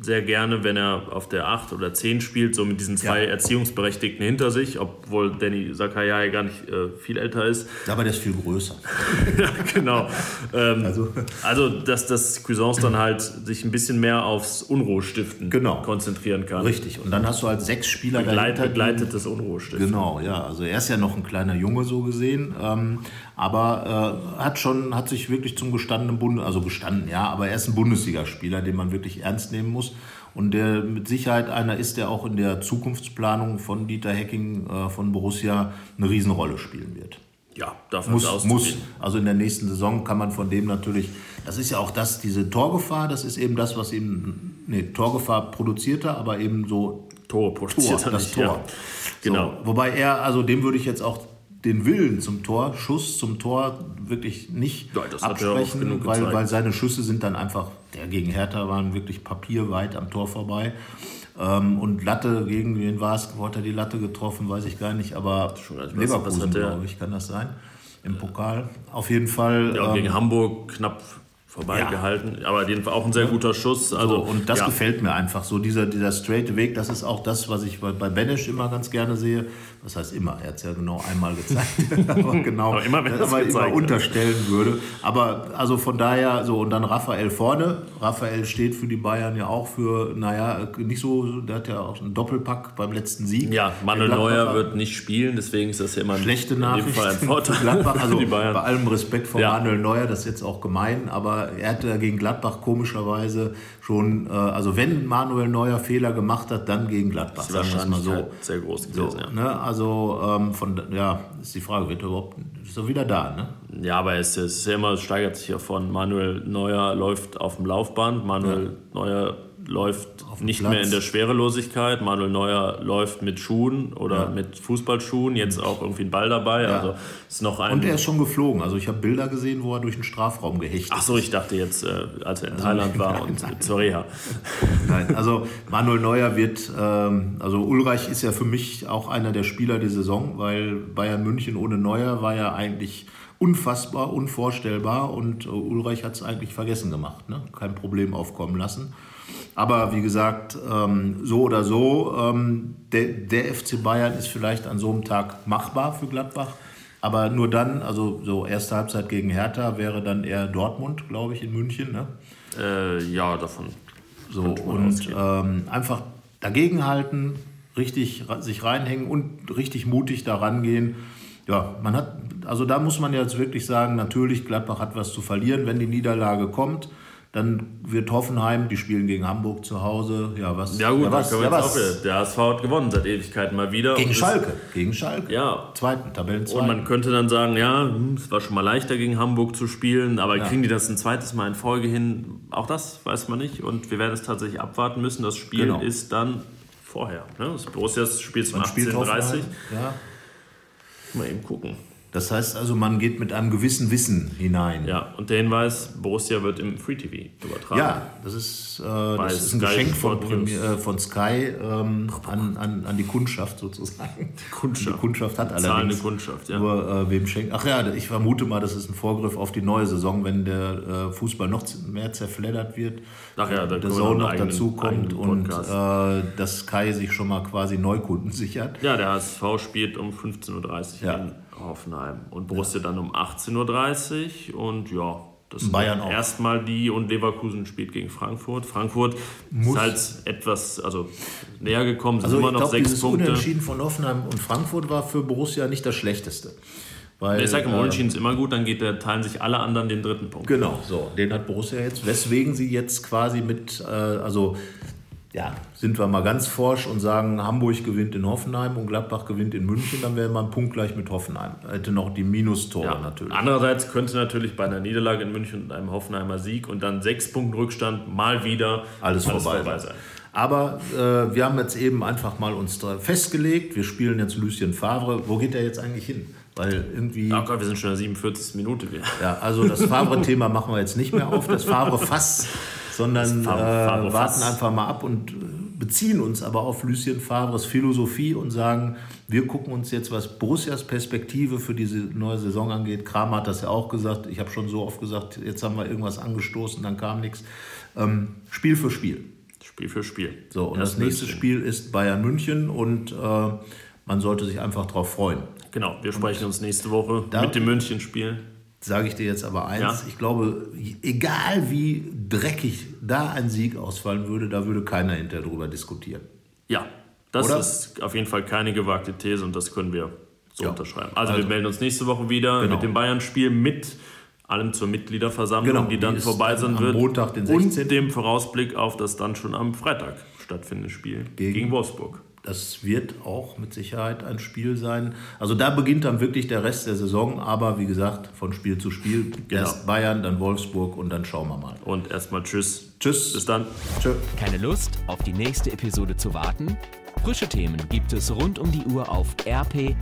sehr gerne, wenn er auf der 8 oder 10 spielt, so mit diesen zwei ja. Erziehungsberechtigten hinter sich, obwohl Danny ja gar nicht äh, viel älter ist. Aber der ist viel größer. ja, genau. Ähm, also. also, dass das Cuisance dann halt sich ein bisschen mehr aufs Unruhestiften genau. konzentrieren kann. Richtig. Und dann hast du halt sechs Spieler Begleit. Begleitetes Unruhestiften. Genau, ja. Also er ist ja noch ein kleiner Junge so gesehen. Ähm, aber äh, hat schon, hat sich wirklich zum gestandenen Bund, also gestanden, ja, aber er ist ein Bundesligaspieler, den man wirklich ernst nehmen muss und der mit Sicherheit einer ist, der auch in der Zukunftsplanung von Dieter Hecking äh, von Borussia eine Riesenrolle spielen wird. Ja, davon muss, muss. Also in der nächsten Saison kann man von dem natürlich, das ist ja auch das, diese Torgefahr, das ist eben das, was eben, nee, Torgefahr produzierte, aber eben so Tore produziert Tor, das Tor. Ja. Genau. So, wobei er, also dem würde ich jetzt auch den Willen zum Tor, Schuss zum Tor wirklich nicht ja, absprechen, weil, weil seine Schüsse sind dann einfach, der gegen Hertha waren wirklich papierweit am Tor vorbei. Ähm, und Latte, gegen wen war es? Wo hat er die Latte getroffen? Weiß ich gar nicht, aber Schon, also Leverkusen, glaube ich, kann das sein. Im Pokal. Auf jeden Fall. Ja, ähm, gegen Hamburg knapp vorbeigehalten. Ja. Aber jeden Fall auch ein sehr guter Schuss. Also, so, und das ja. gefällt mir einfach so, dieser, dieser straight Weg. Das ist auch das, was ich bei, bei Benesch immer ganz gerne sehe. Das heißt immer, er hat es ja genau einmal gezeigt, aber genau, aber immer, wenn aber immer unterstellen würde. Aber also von daher, so und dann Raphael vorne. Raphael steht für die Bayern ja auch für, naja, nicht so, der hat ja auch einen Doppelpack beim letzten Sieg. Ja, Manuel Neuer wird nicht spielen, deswegen ist das ja immer schlechte Nachricht. In dem Fall ein Vorteil Gladbach, also bei allem Respekt vor ja. Manuel Neuer, das ist jetzt auch gemein, aber er hatte gegen Gladbach komischerweise schon, äh, also wenn Manuel Neuer Fehler gemacht hat, dann gegen Gladbach. Das ist wahrscheinlich so. sehr groß gewesen, so, ja. Ne? Also ähm, von, ja, ist die Frage, wird er überhaupt, ist er wieder da, ne? Ja, aber es ist ja immer, es steigert sich ja von Manuel Neuer läuft auf dem Laufband, Manuel ja. Neuer läuft nicht Platz. mehr in der Schwerelosigkeit. Manuel Neuer läuft mit Schuhen oder ja. mit Fußballschuhen, jetzt auch irgendwie ein Ball dabei. Ja. Also ist noch ein Und er ist schon geflogen. Also ich habe Bilder gesehen, wo er durch den Strafraum gehechtet Ach so, ich dachte jetzt, äh, als er in also, Thailand war und nein. zur Reha. Nein, also Manuel Neuer wird, ähm, also Ulreich ist ja für mich auch einer der Spieler der Saison, weil Bayern München ohne Neuer war ja eigentlich unfassbar, unvorstellbar und äh, Ulreich hat es eigentlich vergessen gemacht. Ne? Kein Problem aufkommen lassen. Aber wie gesagt, ähm, so oder so, ähm, der, der, FC Bayern ist vielleicht an so einem Tag machbar für Gladbach. Aber nur dann, also so erste Halbzeit gegen Hertha wäre dann eher Dortmund, glaube ich, in München. Ne? Äh, ja, davon. So, und ähm, einfach dagegenhalten, richtig sich reinhängen und richtig mutig da rangehen. Ja, man hat, also da muss man jetzt wirklich sagen, natürlich, Gladbach hat was zu verlieren, wenn die Niederlage kommt. Dann wird Hoffenheim, die spielen gegen Hamburg zu Hause. Ja, was? Ja, gut, ja, was, ja, was. Der HSV hat gewonnen seit Ewigkeiten mal wieder. Gegen Schalke. Gegen Schalke. Ja. Zweiten, Tabellenzweiten. Und man könnte dann sagen, ja, hm, es war schon mal leichter gegen Hamburg zu spielen, aber ja. kriegen die das ein zweites Mal in Folge hin? Auch das weiß man nicht. Und wir werden es tatsächlich abwarten müssen. Das Spiel genau. ist dann vorher. Ne? Das Borussias spielt um 18.30 Ja. Mal eben gucken. Das heißt also, man geht mit einem gewissen Wissen hinein. Ja, und der Hinweis, Borussia wird im Free TV übertragen. Ja, das ist, äh, das ist ein Sky Geschenk von, äh, von Sky ähm, an, an, an die Kundschaft sozusagen. Die Kundschaft. Die Kundschaft hat allerdings Kundschaft, ja. nur äh, wem schenkt. Ach ja, ich vermute mal, das ist ein Vorgriff auf die neue Saison, wenn der äh, Fußball noch mehr zerfleddert wird. Ach ja, der Zone noch dazu kommt und äh, dass Sky sich schon mal quasi Neukunden sichert. Ja, der HSV spielt um 15.30 Uhr ja. in Hoffenheim. Und Borussia ja. dann um 18.30 Uhr und ja, das Bayern auch. Erstmal die und Leverkusen spielt gegen Frankfurt. Frankfurt Muss. ist halt etwas also, näher gekommen, sind also immer noch glaub, sechs Punkte. Unentschieden von Hoffenheim und Frankfurt war für Borussia nicht das Schlechteste. Weil, ich sage, im Unentschieden ist immer gut, dann geht der, teilen sich alle anderen den dritten Punkt. Genau, so. Den hat Borussia jetzt. Weswegen sie jetzt quasi mit, äh, also ja, sind wir mal ganz forsch und sagen, Hamburg gewinnt in Hoffenheim und Gladbach gewinnt in München, dann wäre man punktgleich mit Hoffenheim. Hätte noch die Minustore ja. natürlich. Andererseits könnte natürlich bei einer Niederlage in München und einem Hoffenheimer Sieg und dann sechs Punkten Rückstand mal wieder alles, alles vorbei, vorbei, sein. Aber äh, wir haben jetzt eben einfach mal uns festgelegt, wir spielen jetzt Lucien Favre. Wo geht der jetzt eigentlich hin? Weil irgendwie. Oh Gott, wir sind schon in der 47. Minute wieder. Ja, also das Favre-Thema machen wir jetzt nicht mehr auf. Das Favre-Fass sondern äh, warten einfach mal ab und äh, beziehen uns aber auf Lucien Favres Philosophie und sagen, wir gucken uns jetzt, was Borussias Perspektive für diese neue Saison angeht. Kramer hat das ja auch gesagt. Ich habe schon so oft gesagt, jetzt haben wir irgendwas angestoßen, dann kam nichts. Ähm, Spiel für Spiel. Spiel für Spiel. So, und Erst das nächste München. Spiel ist Bayern München und äh, man sollte sich einfach darauf freuen. Genau, wir sprechen und uns nächste Woche mit dem München-Spiel sage ich dir jetzt aber eins, ja. ich glaube, egal wie dreckig da ein Sieg ausfallen würde, da würde keiner hinterher drüber diskutieren. Ja, das Oder? ist auf jeden Fall keine gewagte These und das können wir so ja. unterschreiben. Also, also, wir melden uns nächste Woche wieder genau. mit dem Bayern-Spiel mit allem zur Mitgliederversammlung, genau, die dann die vorbei sein wird. Montag, den 16. Und dem Vorausblick auf das dann schon am Freitag stattfindende Spiel gegen, gegen Wolfsburg. Das wird auch mit Sicherheit ein Spiel sein. Also da beginnt dann wirklich der Rest der Saison, aber wie gesagt, von Spiel zu Spiel. Genau. Erst Bayern, dann Wolfsburg und dann schauen wir mal. Und erstmal Tschüss. Tschüss. Bis dann. Tschö. Keine Lust, auf die nächste Episode zu warten? Frische Themen gibt es rund um die Uhr auf rp-online.de.